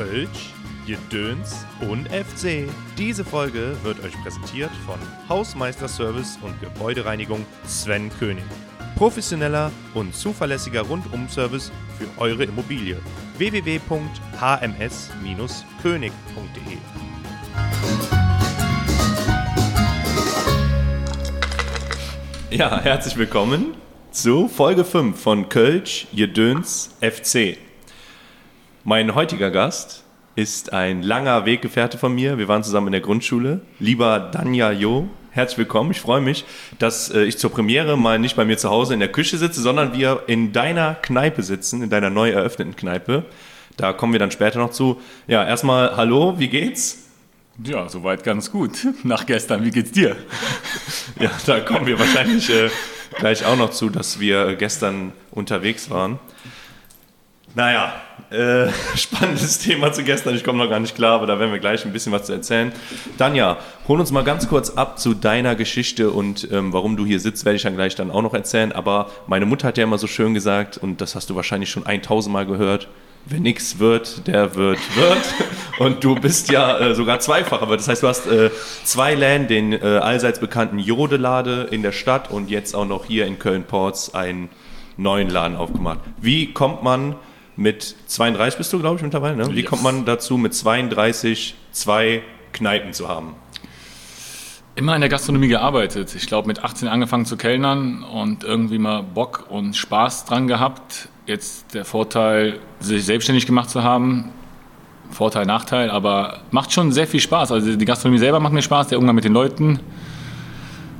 Kölsch, Gedöns und FC. Diese Folge wird euch präsentiert von Hausmeisterservice und Gebäudereinigung Sven König. Professioneller und zuverlässiger Rundum-Service für eure Immobilie. www.hms-könig.de Ja, herzlich willkommen zu Folge 5 von Kölsch, Jedöns, FC. Mein heutiger Gast ist ein langer Weggefährte von mir. Wir waren zusammen in der Grundschule. Lieber Danja Jo, herzlich willkommen. Ich freue mich, dass äh, ich zur Premiere mal nicht bei mir zu Hause in der Küche sitze, sondern wir in deiner Kneipe sitzen, in deiner neu eröffneten Kneipe. Da kommen wir dann später noch zu. Ja, erstmal hallo, wie geht's? Ja, soweit ganz gut. Nach gestern, wie geht's dir? ja, da kommen wir wahrscheinlich äh, gleich auch noch zu, dass wir gestern unterwegs waren. Naja, äh, spannendes Thema zu gestern. Ich komme noch gar nicht klar, aber da werden wir gleich ein bisschen was zu erzählen. Danja, hol uns mal ganz kurz ab zu deiner Geschichte und ähm, warum du hier sitzt, werde ich dann gleich dann auch noch erzählen. Aber meine Mutter hat ja immer so schön gesagt, und das hast du wahrscheinlich schon 1000 Mal gehört, wer nichts wird, der wird, wird. Und du bist ja äh, sogar zweifacher Wirt. Das heißt, du hast äh, zwei Läden, den äh, allseits bekannten Jodelade in der Stadt und jetzt auch noch hier in Köln-Ports einen neuen Laden aufgemacht. Wie kommt man mit 32 bist du, glaube ich, mittlerweile, ne? Wie yes. kommt man dazu, mit 32 zwei Kneipen zu haben? Immer in der Gastronomie gearbeitet. Ich glaube, mit 18 angefangen zu kellnern und irgendwie mal Bock und Spaß dran gehabt. Jetzt der Vorteil, sich selbstständig gemacht zu haben, Vorteil, Nachteil, aber macht schon sehr viel Spaß. Also die Gastronomie selber macht mir Spaß, der Umgang mit den Leuten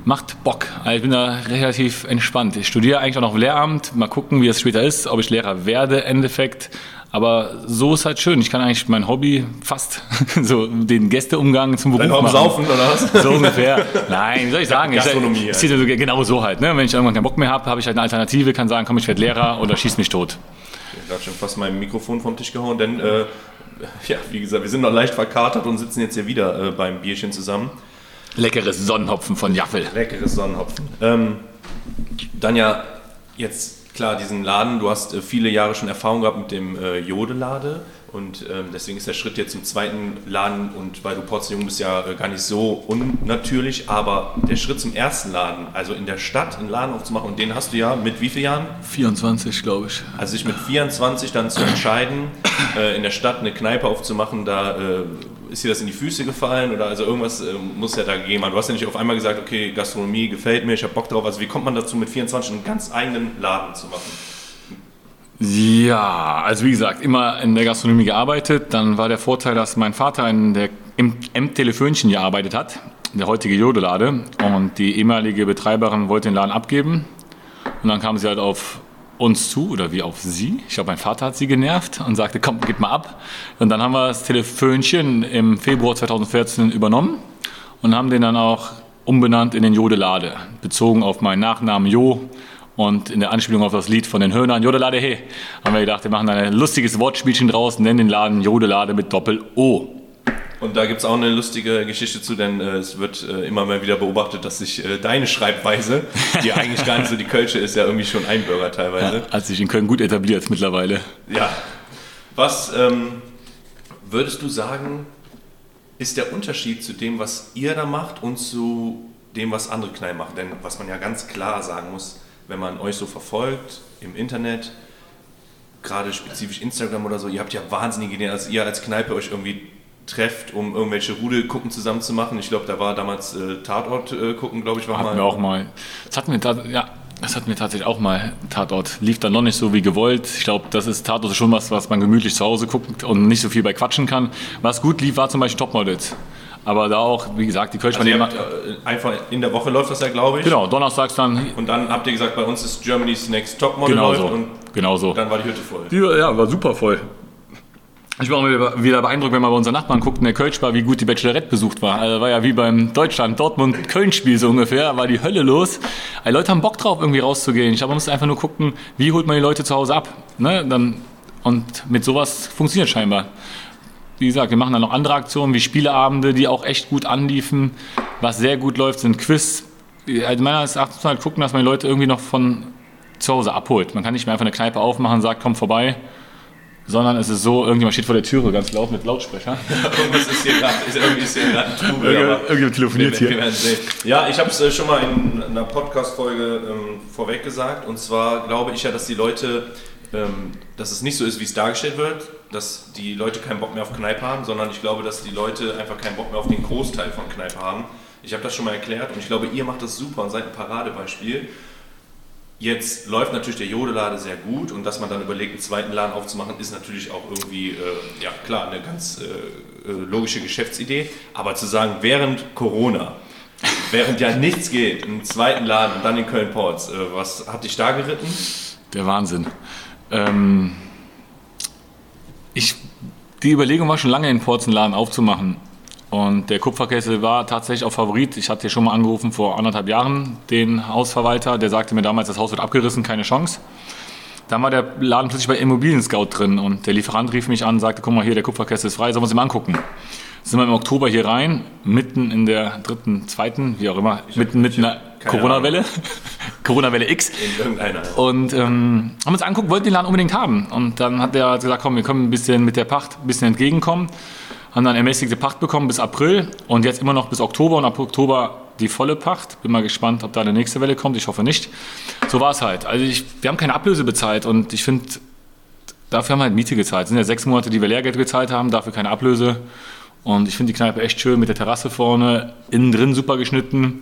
macht Bock. Also ich bin da relativ entspannt. Ich studiere eigentlich auch noch Lehramt, mal gucken, wie es später ist, ob ich Lehrer werde Endeffekt. Aber so ist halt schön. Ich kann eigentlich mein Hobby fast so den Gästeumgang zum Beruf machen. Saufen oder was? So ungefähr. Nein, wie soll ich sagen? Gastronomie. Ich, ich, ich, genau so halt. Ne? Wenn ich irgendwann keinen Bock mehr habe, habe ich halt eine Alternative, kann sagen, komm, ich werde Lehrer oder schieß mich tot. Ich habe gerade schon fast mein Mikrofon vom Tisch gehauen, denn äh, ja, wie gesagt, wir sind noch leicht verkatert und sitzen jetzt hier wieder äh, beim Bierchen zusammen. Leckeres Sonnenhopfen von Jaffel. Leckeres Sonnenhopfen. Ähm, dann ja, jetzt klar, diesen Laden, du hast äh, viele Jahre schon Erfahrung gehabt mit dem äh, Jodelade und ähm, deswegen ist der Schritt jetzt zum zweiten Laden und weil du Porzellan bist ja äh, gar nicht so unnatürlich, aber der Schritt zum ersten Laden, also in der Stadt einen Laden aufzumachen und den hast du ja mit wie vielen Jahren? 24, glaube ich. Also sich mit 24 dann zu entscheiden, äh, in der Stadt eine Kneipe aufzumachen, da äh, ist dir das in die Füße gefallen oder also irgendwas äh, muss ja da gegeben. Du hast ja nicht auf einmal gesagt, okay, Gastronomie gefällt mir, ich habe Bock drauf. Also wie kommt man dazu, mit 24 einen ganz eigenen Laden zu machen? Ja, also wie gesagt, immer in der Gastronomie gearbeitet. Dann war der Vorteil, dass mein Vater in der, im, im Telefönchen gearbeitet hat, der heutige Jodelade. Und die ehemalige Betreiberin wollte den Laden abgeben. Und dann kam sie halt auf uns zu oder wie auf sie. Ich glaube, mein Vater hat sie genervt und sagte, komm, gib mal ab. Und dann haben wir das Telefönchen im Februar 2014 übernommen und haben den dann auch umbenannt in den Jodelade, bezogen auf meinen Nachnamen Jo und in der Anspielung auf das Lied von den Hörnern, Jodelade he, haben wir gedacht, wir machen ein lustiges Wortspielchen draus, nennen den Laden Jodelade mit Doppel-O. Und da gibt es auch eine lustige Geschichte zu, denn äh, es wird äh, immer mal wieder beobachtet, dass sich äh, deine Schreibweise, die eigentlich gar nicht so die Kölsche ist, ja irgendwie schon Einbürger teilweise. Ja, hat sich in Köln gut etabliert mittlerweile. Ja. Was ähm, würdest du sagen, ist der Unterschied zu dem, was ihr da macht und zu dem, was andere Kneipen machen? Denn was man ja ganz klar sagen muss, wenn man euch so verfolgt im Internet, gerade spezifisch Instagram oder so, ihr habt ja wahnsinnige Ideen, als ihr als Kneipe euch irgendwie trefft, um irgendwelche Rudelgucken zusammen zu machen. Ich glaube, da war damals äh, Tatort äh, gucken, glaube ich, war hatten mal. wir auch mal. Das hatten wir, ja, das hatten wir tatsächlich auch mal. Tatort lief dann noch nicht so wie gewollt. Ich glaube, das ist Tatort schon was, was man gemütlich zu Hause guckt und nicht so viel bei quatschen kann. Was gut lief, war zum Beispiel Topmodels. Aber da auch, wie gesagt, die Kölsch also habt, äh, Einfach in der Woche läuft das ja, glaube ich. Genau, donnerstags dann. Und dann habt ihr gesagt, bei uns ist Germany's Next Topmodel genau läuft so. und genau so. dann war die Hütte voll. Die, ja, war super voll. Ich war auch wieder beeindruckt, wenn man bei unseren Nachbarn guckt, in der Kölsch wie gut die Bachelorette besucht war. Also war ja wie beim Deutschland-Dortmund-Köln-Spiel so ungefähr, war die Hölle los. Die Leute haben Bock drauf, irgendwie rauszugehen. Ich glaube, man muss einfach nur gucken, wie holt man die Leute zu Hause ab. Ne? Dann, und mit sowas funktioniert scheinbar. Wie gesagt, wir machen dann noch andere Aktionen wie Spieleabende, die auch echt gut anliefen. Was sehr gut läuft, sind Quiz. Also meiner Erachtens halt gucken, dass man die Leute irgendwie noch von zu Hause abholt. Man kann nicht mehr einfach eine Kneipe aufmachen und sagt, komm vorbei sondern es ist so, irgendjemand steht vor der Türe ganz laut mit Lautsprecher. Irgendwas ist hier gerade, irgendwie ist hier gerade ein Trubel, Irgendjemand- telefoniert hier. Ja, ich habe es äh, schon mal in einer Podcast-Folge ähm, vorweg gesagt. Und zwar glaube ich ja, dass die Leute, ähm, dass es nicht so ist, wie es dargestellt wird, dass die Leute keinen Bock mehr auf Kneipe haben, sondern ich glaube, dass die Leute einfach keinen Bock mehr auf den Großteil von Kneipe haben. Ich habe das schon mal erklärt und ich glaube, ihr macht das super und seid ein Paradebeispiel. Jetzt läuft natürlich der Jodelade sehr gut und dass man dann überlegt, einen zweiten Laden aufzumachen, ist natürlich auch irgendwie, äh, ja klar, eine ganz äh, äh, logische Geschäftsidee. Aber zu sagen, während Corona, während ja nichts geht, einen zweiten Laden und dann in Köln-Ports, äh, was hat dich da geritten? Der Wahnsinn. Ähm, ich, die Überlegung war schon lange, den Porzenladen aufzumachen. Und der Kupferkessel war tatsächlich auch Favorit. Ich hatte hier schon mal angerufen vor anderthalb Jahren den Hausverwalter. Der sagte mir damals, das Haus wird abgerissen, keine Chance. Dann war der Laden plötzlich bei Immobilien Scout drin und der Lieferant rief mich an und sagte, guck mal hier, der Kupferkessel ist frei, sollen wir uns mal angucken. Sind wir im Oktober hier rein, mitten in der dritten, zweiten, wie auch immer, mitten mit einer Corona-Welle, Corona-Welle X. Und ähm, haben uns angeguckt, wollten den Laden unbedingt haben. Und dann hat er gesagt, komm, wir können ein bisschen mit der Pacht ein bisschen entgegenkommen. Haben dann ermäßigte Pacht bekommen bis April und jetzt immer noch bis Oktober und ab Oktober die volle Pacht. Bin mal gespannt, ob da eine nächste Welle kommt. Ich hoffe nicht. So war es halt. Also ich, wir haben keine Ablöse bezahlt und ich finde, dafür haben wir halt Miete gezahlt. Es sind ja sechs Monate, die wir Lehrgeld gezahlt haben, dafür keine Ablöse. Und ich finde die Kneipe echt schön mit der Terrasse vorne, innen drin super geschnitten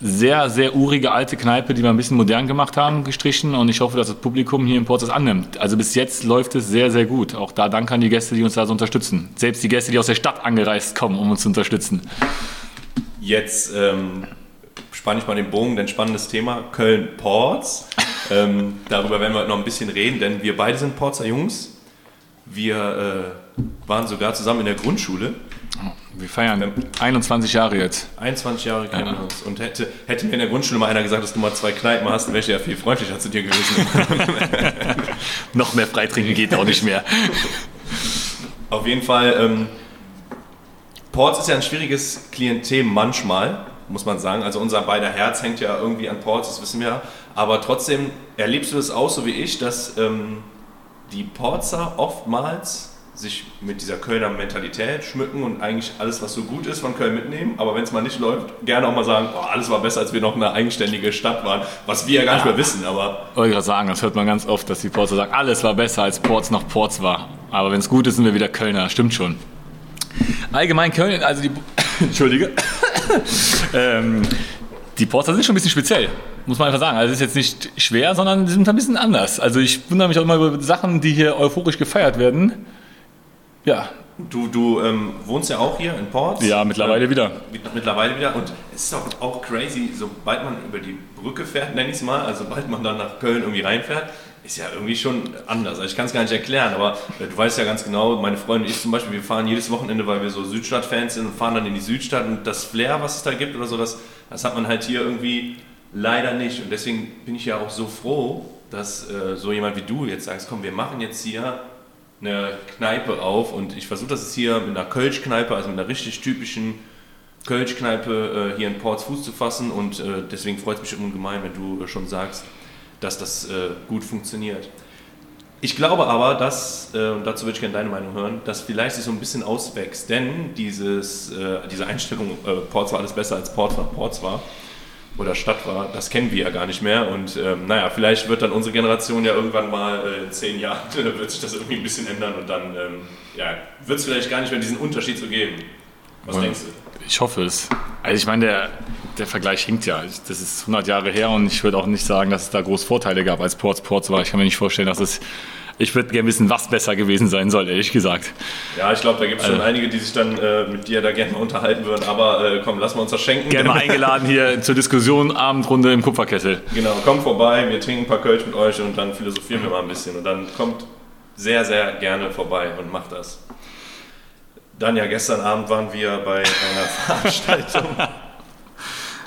sehr, sehr urige alte Kneipe, die wir ein bisschen modern gemacht haben, gestrichen. Und ich hoffe, dass das Publikum hier in Ports das annimmt. Also bis jetzt läuft es sehr, sehr gut. Auch da danke an die Gäste, die uns da so unterstützen. Selbst die Gäste, die aus der Stadt angereist kommen, um uns zu unterstützen. Jetzt ähm, spanne ich mal den Bogen, denn spannendes Thema, Köln-Ports. ähm, darüber werden wir heute noch ein bisschen reden, denn wir beide sind Porzer Jungs. Wir äh, waren sogar zusammen in der Grundschule. Wir feiern 21 Jahre jetzt. 21 Jahre kennen Ja. wir uns. Und hätte, hätte mir in der Grundschule mal einer gesagt, dass du mal zwei Kneipen hast, wäre ich ja viel freundlicher zu dir gewesen. Noch mehr freitrinken geht auch nicht mehr. Auf jeden Fall, ähm, Ports ist ja ein schwieriges Klientel manchmal, muss man sagen. Also unser beider Herz hängt ja irgendwie an Ports, das wissen wir. Aber trotzdem erlebst du es auch so wie ich, dass ähm, die Porzer oftmals sich mit dieser Kölner Mentalität schmücken und eigentlich alles, was so gut ist, von Köln mitnehmen. Aber wenn es mal nicht läuft, gerne auch mal sagen, oh, alles war besser, als wir noch eine eigenständige Stadt waren. Was wir ja gar nicht mehr wissen, aber Wollte gerade sagen, das hört man ganz oft, dass die Porzer sagen, alles war besser, als Ports noch Ports war. Aber wenn es gut ist, sind wir wieder Kölner. Stimmt schon. Allgemein Köln, also die... Entschuldige. ähm, die Porzer sind schon ein bisschen speziell, muss man einfach sagen. Also es ist jetzt nicht schwer, sondern sie sind ein bisschen anders. Also ich wundere mich auch immer über Sachen, die hier euphorisch gefeiert werden. Ja, du, du ähm, wohnst ja auch hier in Ports. ja, mittlerweile Ähm, wieder. Mit- Mittlerweile wieder. Und es ist doch auch crazy, sobald man über die Brücke fährt, nenne ich es mal, also sobald man dann nach Köln irgendwie reinfährt, ist ja irgendwie schon anders. Also ich kann es gar nicht erklären, aber äh, du weißt ja ganz genau, meine Freunde und ich zum Beispiel, wir fahren jedes Wochenende, weil wir so Südstadt-Fans sind und fahren dann in die Südstadt und das Flair, was es da gibt oder so, das, das hat man halt hier irgendwie leider nicht. Und deswegen bin ich ja auch so froh, dass äh, so jemand wie du jetzt sagst, komm, wir machen jetzt hier eine Kneipe auf und ich versuche das jetzt hier mit einer Kölsch-Kneipe, also mit einer richtig typischen Kölsch-Kneipe äh, hier in Ports Fuß zu fassen und äh, deswegen freut es mich ungemein, wenn du äh, schon sagst, dass das äh, gut funktioniert. Ich glaube aber, dass, äh, und dazu würde ich gerne deine Meinung hören, dass vielleicht sich so ein bisschen auswächst, denn dieses, äh, diese Einstellung, Ports war alles besser als Ports war, Ports war oder Stadt war, das kennen wir ja gar nicht mehr und ähm, naja, vielleicht wird dann unsere Generation ja irgendwann mal äh, in zehn Jahren, wird sich das irgendwie ein bisschen ändern und dann ähm, ja, wird es vielleicht gar nicht mehr diesen Unterschied so geben. Was Ja. denkst du? Ich hoffe es. Also ich meine, der, der Vergleich hinkt ja. Das ist 100 Jahre her und ich würde auch nicht sagen, dass es da groß Vorteile gab, als Ports Ports war. Ich kann mir nicht vorstellen, dass es... Ich würde gerne wissen, was besser gewesen sein soll, ehrlich gesagt. Ja, ich glaube, da gibt es schon Also- einige, die sich dann äh, mit dir da gerne mal unterhalten würden, aber äh, komm, lass mal uns das schenken. Gerne mal eingeladen hier zur Diskussion, Abendrunde im Kupferkessel. Genau, kommt vorbei, wir trinken ein paar Kölsch mit euch und dann philosophieren wir mal ein bisschen. Und dann kommt sehr, sehr gerne vorbei und macht das. Dann ja, gestern Abend waren wir bei einer Veranstaltung,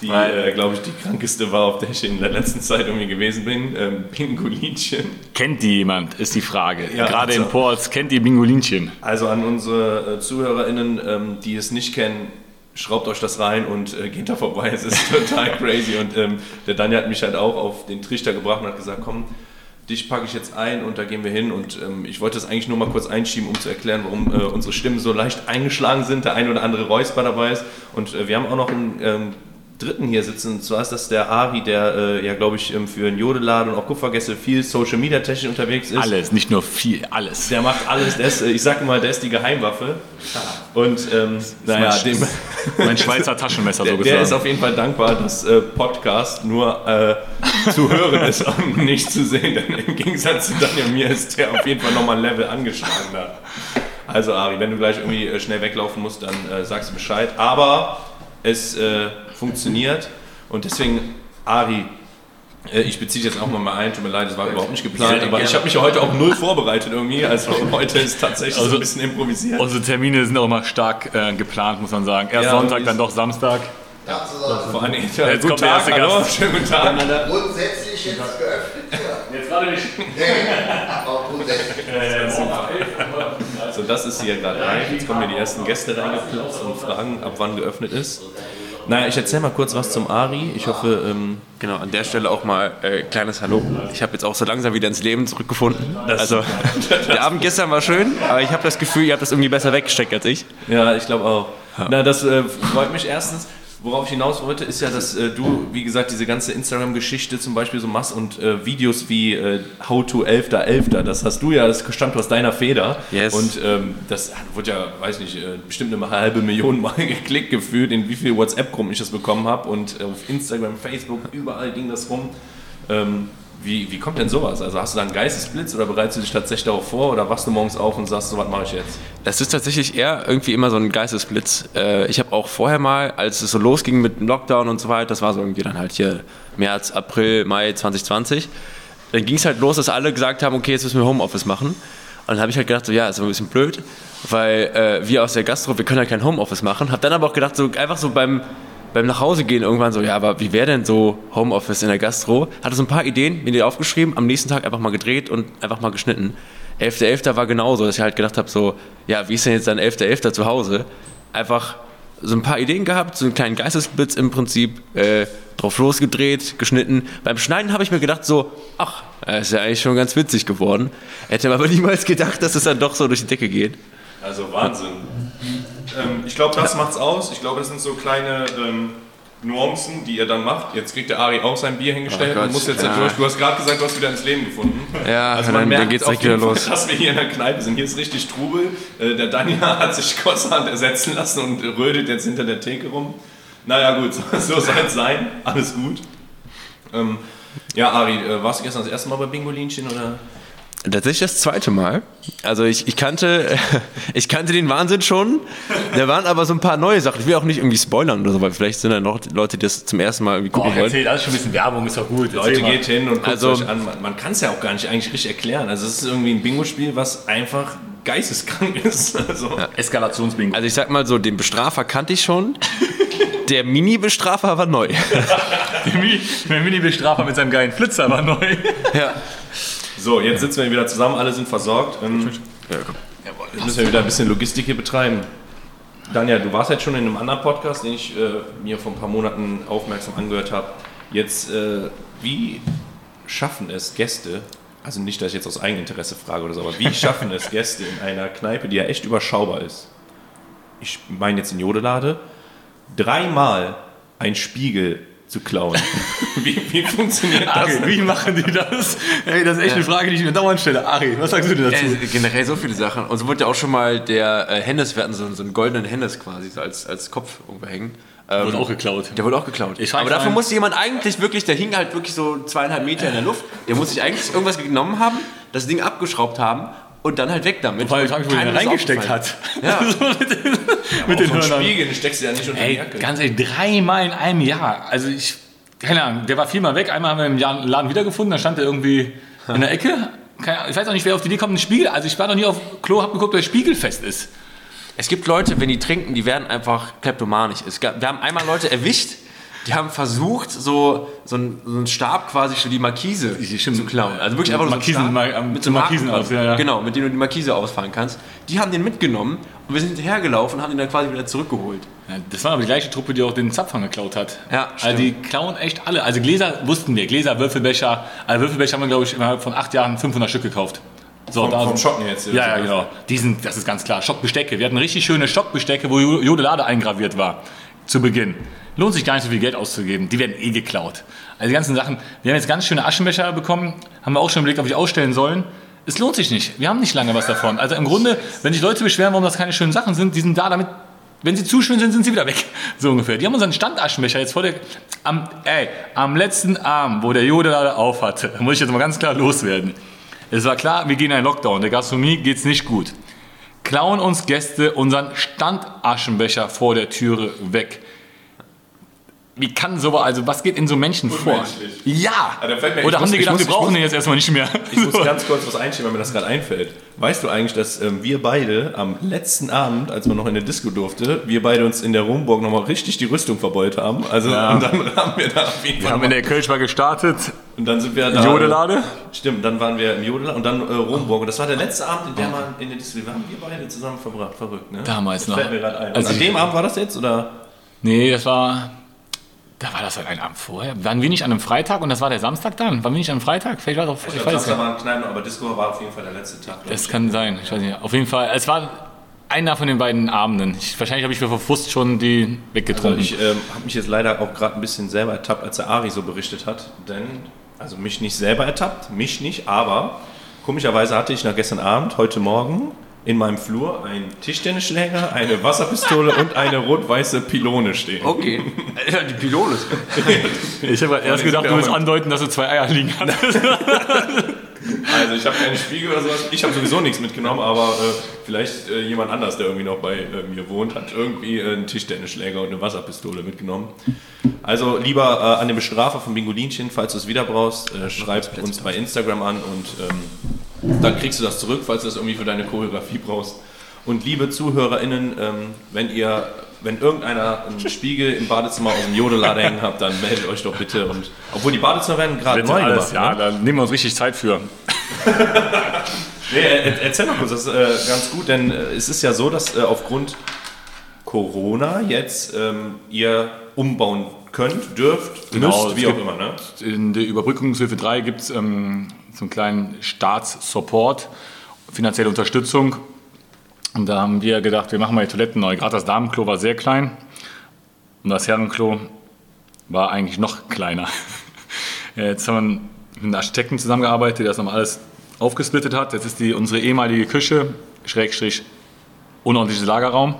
die, äh, glaube ich, die krankeste war, auf der ich in der letzten Zeit irgendwie gewesen bin. Ähm, Pingolinchen. Kennt die jemand, ist die Frage. Ja, Gerade also- in Ports, kennt ihr Bingolinchen? Also an unsere äh, ZuhörerInnen, ähm, die es nicht kennen, schraubt euch das rein und äh, geht da vorbei. Es ist total crazy. Und ähm, der Daniel hat mich halt auch auf den Trichter gebracht und hat gesagt, komm, dich packe ich jetzt ein und da gehen wir hin. Und ähm, ich wollte das eigentlich nur mal kurz einschieben, um zu erklären, warum äh, unsere Stimmen so leicht eingeschlagen sind, der ein oder andere Räusper dabei ist. Und äh, wir haben auch noch einen ähm, Dritten hier sitzen. Und zwar ist das der Ari, der äh, ja, glaube ich, ähm, für einen Jodeladen und auch Kupfergäste viel Social Media technisch unterwegs ist. Alles, nicht nur viel, alles. Der macht alles. Der ist, äh, ich sage mal, der ist die Geheimwaffe. Und ähm, naja, mein, dem, mein Schweizer Taschenmesser der, so der ist gesagt. auf jeden Fall dankbar, dass äh, Podcast nur äh, zu hören ist und nicht zu sehen. Denn im Gegensatz zu Daniel und mir ist der auf jeden Fall nochmal ein Level angeschlagener. Also Ari, wenn du gleich irgendwie äh, schnell weglaufen musst, dann äh, sagst du Bescheid. Aber es funktioniert und deswegen, Ari, äh, ich beziehe dich jetzt auch mal mal ein, tut mir leid, das war überhaupt nicht geplant, aber ich habe mich ja heute auch null vorbereitet irgendwie, also heute ist tatsächlich so Also- ein bisschen improvisiert. Unsere Termine sind auch immer stark äh, geplant, muss man sagen. Erst Ja, Sonntag, dann doch Samstag. Ja, zusammen. Vor Dingen, ja, Jetzt kommt der Tag, erste hallo, Gast. schönen guten Tag. Grundsätzlich jetzt geöffnet. Jetzt gerade nicht. Nee, aber grundsätzlich. So, das ist hier gerade live. Jetzt kommen hier die ersten Gäste reingeplatzt und fragen, ab wann geöffnet ist. Naja, ich erzähle mal kurz was zum Ari. Ich hoffe, ähm, Genau, an der Stelle auch mal äh, kleines Hallo. Ich habe jetzt auch so langsam wieder ins Leben zurückgefunden. Also, der Abend gestern war schön, aber ich habe das Gefühl, ihr habt das irgendwie besser weggesteckt als ich. ja, ich glaube auch. Na, das äh, freut mich erstens. Worauf ich hinaus wollte, ist ja, dass äh, du, wie gesagt, diese ganze Instagram-Geschichte zum Beispiel so machst und äh, Videos wie äh, How to 11.11., das hast du ja, das stammt aus deiner Feder. Yes. Und ähm, das wurde ja, weiß nicht, äh, bestimmt eine halbe Million Mal geklickt gefühlt, in wie viele WhatsApp-Gruppen ich das bekommen habe und auf Instagram, Facebook, überall ging das rum. Ähm, wie, wie kommt denn sowas? Also hast du da einen Geistesblitz oder bereitest du dich tatsächlich darauf vor oder wachst du morgens auf und sagst, so was mache ich jetzt? Das ist tatsächlich eher irgendwie immer so ein Geistesblitz. Äh, ich habe auch vorher mal, als es so losging mit dem Lockdown und so weiter, das war so irgendwie dann halt hier März, April, Mai 2020, dann ging es halt los, dass alle gesagt haben, okay, jetzt müssen wir Homeoffice machen. Und dann habe ich halt gedacht, so ja, ist aber ein bisschen blöd, weil äh, wir aus der Gastro, wir können ja kein Homeoffice machen. Habe dann aber auch gedacht, so einfach so beim, beim Nachhausegehen irgendwann so, ja, aber wie wäre denn so Homeoffice in der Gastro? Hatte so ein paar Ideen, mir die aufgeschrieben, am nächsten Tag einfach mal gedreht und einfach mal geschnitten. 11.11. war genauso, dass ich halt gedacht habe, so, ja, wie ist denn jetzt dein 11.11. zu Hause? Einfach so ein paar Ideen gehabt, so einen kleinen Geistesblitz im Prinzip, äh, drauf losgedreht, geschnitten. Beim Schneiden habe ich mir gedacht, so, ach, ist ja eigentlich schon ganz witzig geworden. Hätte aber niemals gedacht, dass es dann doch so durch die Decke geht. Also Wahnsinn. Ähm, ich glaube, das macht's aus. Ich glaube, das sind so kleine ähm, Nuancen, die ihr dann macht. Jetzt kriegt der Ari auch sein Bier hingestellt Oh Gott, und muss jetzt ja. da durch. Du hast gerade gesagt, du hast wieder ins Leben gefunden. Ja, also dann- man dann merkt geht's auf direkt wieder Fall, los. dass wir hier in der Kneipe sind. Hier ist richtig Trubel. Äh, der Daniel hat sich kurzerhand ersetzen lassen und rödelt jetzt hinter der Theke rum. Naja gut, so, so soll es sein. Alles gut. Ähm, ja, Ari, äh, warst du gestern das erste Mal bei Bingolinchen oder? Tatsächlich das zweite Mal. Also ich, ich, kannte, ich kannte den Wahnsinn schon. Da waren aber so ein paar neue Sachen. Ich will auch nicht irgendwie spoilern oder so, weil vielleicht sind da noch Leute, die das zum ersten Mal irgendwie gucken wollen. erzähl, das ist schon ein bisschen Werbung, ist doch gut. Leute, geht hin und guckt Also- euch an. Man, man kann es ja auch gar nicht eigentlich richtig erklären. Also es ist irgendwie ein Bingo-Spiel, was einfach geisteskrank ist. Also, Eskalationsbingo. Also ich sag mal so, den Bestrafer kannte ich schon. Der Mini-Bestrafer war neu. Der Mini-Bestrafer mit seinem geilen Flitzer war neu. Ja. So, jetzt sitzen wir wieder zusammen, alle sind versorgt. Ähm, jetzt müssen wir wieder ein bisschen Logistik hier betreiben. Daniel, du warst jetzt schon in einem anderen Podcast, den ich äh, mir vor ein paar Monaten aufmerksam angehört habe. Jetzt, äh, wie schaffen es Gäste, also nicht, dass ich jetzt aus Eigeninteresse frage oder so, aber wie schaffen es Gäste in einer Kneipe, die ja echt überschaubar ist? Ich meine jetzt in Jodelade, dreimal ein Spiegel zu klauen. wie, wie funktioniert das? Ari, wie machen die das? Ey, das ist echt eine Frage, die ich mir dauernd stelle. Ari, was sagst du denn dazu? Äh, generell so viele Sachen. Und so wurde ja auch schon mal der äh, Hennes, wir hatten so, so einen goldenen Hennes quasi so als, als Kopf irgendwo hängen. Ähm, Wurde auch geklaut. Der wurde auch geklaut. Aber dafür musste jemand eigentlich wirklich, der hing halt wirklich so zweieinhalb Meter in der Luft. Der muss sich eigentlich irgendwas genommen haben, das Ding abgeschraubt haben und dann halt weg damit. Weil ich frage mich, wo der den reingesteckt hat. Ja. So mit den, mit den Hörnern. Spiegeln steckst du ja nicht unter die Ey, Jacke. ganz ehrlich, dreimal in einem Jahr. Also ich, keine Ahnung, der war viermal weg. Einmal haben wir im Jahr- Laden wiedergefunden, dann stand er irgendwie in der Ecke. Keine Ahnung, ich weiß auch nicht, wer auf die Idee kommt, einen Spiegel. Also ich war noch nie auf Klo, hab geguckt, ob der Spiegel fest ist. Es gibt Leute, wenn die trinken, die werden einfach kleptomanisch. Es gab, wir haben einmal Leute erwischt, Die haben versucht, so, so, einen, so einen Stab quasi für die Markise zu klauen. Also wirklich einfach nur so einen Markisen- Stab mit so einem Markisen aus, ja, ja. Genau, mit dem du die Markise ausfahren kannst. Die haben den mitgenommen und wir sind hinterhergelaufen und haben den dann quasi wieder zurückgeholt. Ja, das war aber die gleiche Truppe, die auch den Zapfhahn geklaut hat. Ja, Also die klauen echt alle. Also Gläser wussten wir. Gläser, Würfelbecher. Also Würfelbecher haben wir, glaube ich, innerhalb von acht Jahren 500 Stück gekauft. So, Vom- da vom Schocken jetzt, Ja, ja, genau. Die sind, das ist ganz klar. Schockbestecke. Wir hatten richtig schöne Schockbestecke, wo Jodelade eingraviert war. Zu Beginn. Lohnt sich gar nicht so viel Geld auszugeben. Die werden eh geklaut. Also die ganzen Sachen. Wir haben jetzt ganz schöne Aschenbecher bekommen. Haben wir auch schon überlegt, ob wir die ausstellen sollen. Es lohnt sich nicht. Wir haben nicht lange was davon. Also im Grunde, wenn sich Leute beschweren, warum das keine schönen Sachen sind, die sind da, damit wenn sie zu schön sind, sind sie wieder weg. So ungefähr. Die haben unseren Standaschenbecher jetzt vor der. Am, ey, am letzten Abend, wo der Jodelader auf hatte, muss ich jetzt mal ganz klar loswerden. Es war klar, wir gehen in einen Lockdown. Der Gastronomie geht's nicht gut. Klauen uns Gäste unseren Standaschenbecher vor der Türe weg. Wie kann sowas, also was geht in so Menschen vor? Ja! Ah, mir- Oder haben muss- die gedacht, muss- wir brauchen muss- den jetzt erstmal nicht mehr? Ich muss ganz kurz was einschieben, weil mir das gerade einfällt. Weißt du eigentlich, dass ähm, wir beide am letzten Abend, als man noch in der Disco durfte, wir beide uns in der Rumburg nochmal richtig die Rüstung verbeult haben? Also Ja. und dann haben wir da auf jeden Wir haben in der Kölschbar gestartet. und dann sind wir da. Jodelade. Stimmt, dann waren wir im Jodelade und dann äh, Rumburg. Und das war der letzte Abend, in der man in der Disco. Wir haben wir beide zusammen verbracht. Verrückt, ne? Damals das noch. Fällt mir ein. Also an dem Abend war das jetzt oder? Nee, das war. Da war das halt ein Abend vorher. Waren wir nicht an einem Freitag und das war der Samstag dann? Waren wir nicht an einem Freitag? Vielleicht war es auch. Ich, Ich weiß glaube, es Samstag nicht. waren Kneipen, aber Disco war auf jeden Fall der letzte Tag. glaub Das kann sein. Ich weiß nicht. Auf jeden Fall. Es war einer von den beiden Abenden. Ich, wahrscheinlich habe ich für Frust schon die Also weggetrunken. ich ähm, habe mich jetzt leider auch gerade ein bisschen selber ertappt, als der Ari so berichtet hat. Denn, also mich nicht selber ertappt, mich nicht, aber komischerweise hatte ich nach gestern Abend, heute Morgen, in meinem Flur einen Tischtennisschläger, eine Wasserpistole und eine rot-weiße Pylone stehen. Okay. Ja, die Pylone ist ich habe erst die gedacht, du willst andeuten, dass du zwei Eier liegen hattest. Also ich habe keinen Spiegel oder sowas. Ich habe sowieso nichts mitgenommen, aber äh, vielleicht äh, jemand anders, der irgendwie noch bei äh, mir wohnt, hat irgendwie äh, einen Tischtennisschläger und eine Wasserpistole mitgenommen. Also lieber äh, an den Bestrafer von Bingolinchen, falls du es wieder brauchst, äh, schreib uns bei Instagram an und ähm, dann kriegst du das zurück, falls du das irgendwie für deine Choreografie brauchst. Und liebe ZuhörerInnen, ähm, wenn ihr, wenn irgendeiner einen Spiegel im Badezimmer aus dem Jodelader hängen habt, dann meldet euch doch bitte. Und obwohl die Badezimmer werden gerade neu Alles, gemacht. ja, ne? da nehmen wir uns richtig Zeit für. Nee, er, erzähl mal kurz, das ist äh, ganz gut, denn äh, es ist ja so, dass äh, aufgrund Corona jetzt ähm, ihr umbauen könnt, dürft, Genau, müsst, wie auch immer. Ne? In der Überbrückungshilfe 3 gibt es ähm, so einen kleinen Staatssupport, finanzielle Unterstützung. Und da haben wir gedacht, wir machen mal die Toiletten neu. Gerade das Damenklo war sehr klein und das Herrenklo war eigentlich noch kleiner. Jetzt haben wir mit einem Architekten zusammengearbeitet, der das nochmal alles aufgesplittet hat. Jetzt ist die unsere ehemalige Küche, Schrägstrich, unordentliches Lagerraum,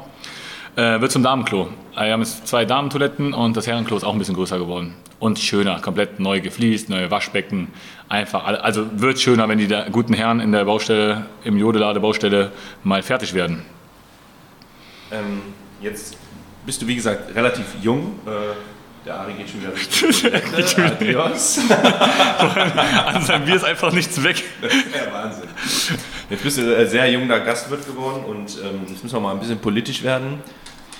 äh, wird zum Damenklo. Äh, Wir haben jetzt zwei Damentoiletten und das Herrenklo ist auch ein bisschen größer geworden. Und schöner, komplett neu gefliest, neue Waschbecken. Einfach, also wird schöner, wenn die guten Herren in der Baustelle, im Jodelade Baustelle mal fertig werden. Ähm, jetzt bist du, wie gesagt, relativ jung. Äh, der Ari geht schon wieder Richtung Toilette. Adios. An seinem Bier ist einfach nichts weg. Ja, Wahnsinn. Jetzt bist du äh, sehr junger Gastwirt geworden und ähm, jetzt müssen wir mal ein bisschen politisch werden.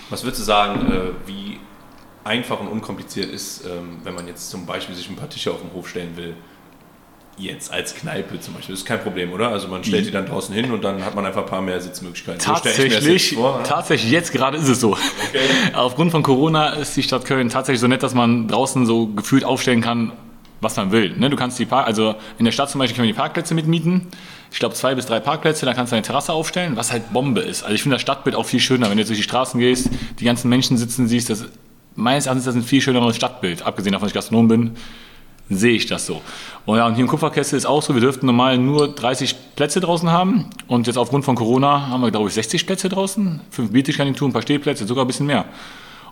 Was würdest du sagen, äh, wie einfach und unkompliziert ist, ähm, wenn man jetzt zum Beispiel sich ein paar Tische auf den Hof stellen will? Jetzt als Kneipe zum Beispiel. Das ist kein Problem, oder? Also man stellt die dann draußen hin und dann hat man einfach ein paar mehr Sitzmöglichkeiten. So Tatsächlich, jetzt vor, tatsächlich, jetzt gerade ist es so. Aufgrund von Corona ist die Stadt Köln tatsächlich so nett, dass man draußen so gefühlt aufstellen kann, was man will. Ne? Du kannst die Park also in der Stadt zum Beispiel können wir die Parkplätze mitmieten. Ich glaube zwei bis drei Parkplätze, da kannst du eine Terrasse aufstellen, was halt Bombe ist. Also ich finde das Stadtbild auch viel schöner, wenn du jetzt durch die Straßen gehst, die ganzen Menschen sitzen siehst. Das, meines Erachtens ist das ein viel schöneres Stadtbild. Abgesehen davon, dass ich Gastronom bin, sehe ich das so. Und, ja, und hier im Kupferkessel ist auch so, wir dürften normal nur 30 Plätze draußen haben. Und jetzt aufgrund von Corona haben wir, glaube ich, 60 Plätze draußen. Fünf Biertischgarnituren, ein paar Stehplätze, sogar ein bisschen mehr.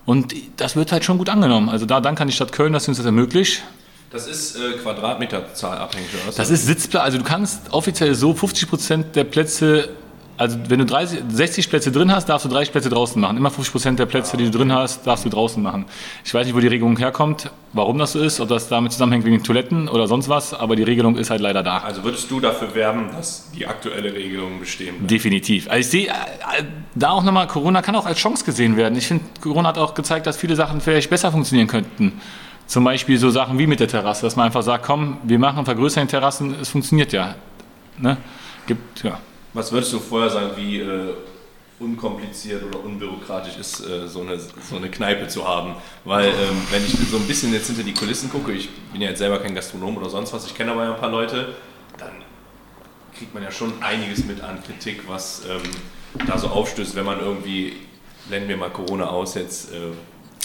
Und das wird halt schon gut angenommen. Also da danke an die Stadt Köln, dass sie uns das ermöglicht. Das ist äh, Quadratmeterzahl abhängig, oder was? Das ist Sitzplatz, also du kannst offiziell so 50 Prozent der Plätze Also wenn du 30, 60 Plätze drin hast, darfst du 30 Plätze draußen machen. Immer 50 Prozent der Plätze, die du drin hast, darfst du draußen machen. Ich weiß nicht, wo die Regelung herkommt, warum das so ist, ob das damit zusammenhängt wegen den Toiletten oder sonst was, aber die Regelung ist halt leider da. Also würdest du dafür werben, dass die aktuelle Regelung bestehen bleibt? Definitiv. Also ich sehe äh, da auch nochmal, Corona kann auch als Chance gesehen werden. Ich finde, Corona hat auch gezeigt, dass viele Sachen vielleicht besser funktionieren könnten. Zum Beispiel so Sachen wie mit der Terrasse, dass man einfach sagt, komm, wir machen, vergrößern die Terrassen, es funktioniert ja. Ne? Gibt, ja. Was würdest du vorher sagen, wie äh, unkompliziert oder unbürokratisch ist, äh, so, eine, so eine Kneipe zu haben? Weil, ähm, wenn ich so ein bisschen jetzt hinter die Kulissen gucke, ich bin ja jetzt selber kein Gastronom oder sonst was, ich kenne aber ja ein paar Leute, dann kriegt man ja schon einiges mit an Kritik, was ähm, da so aufstößt, wenn man irgendwie, blenden wir mal Corona aus, jetzt äh,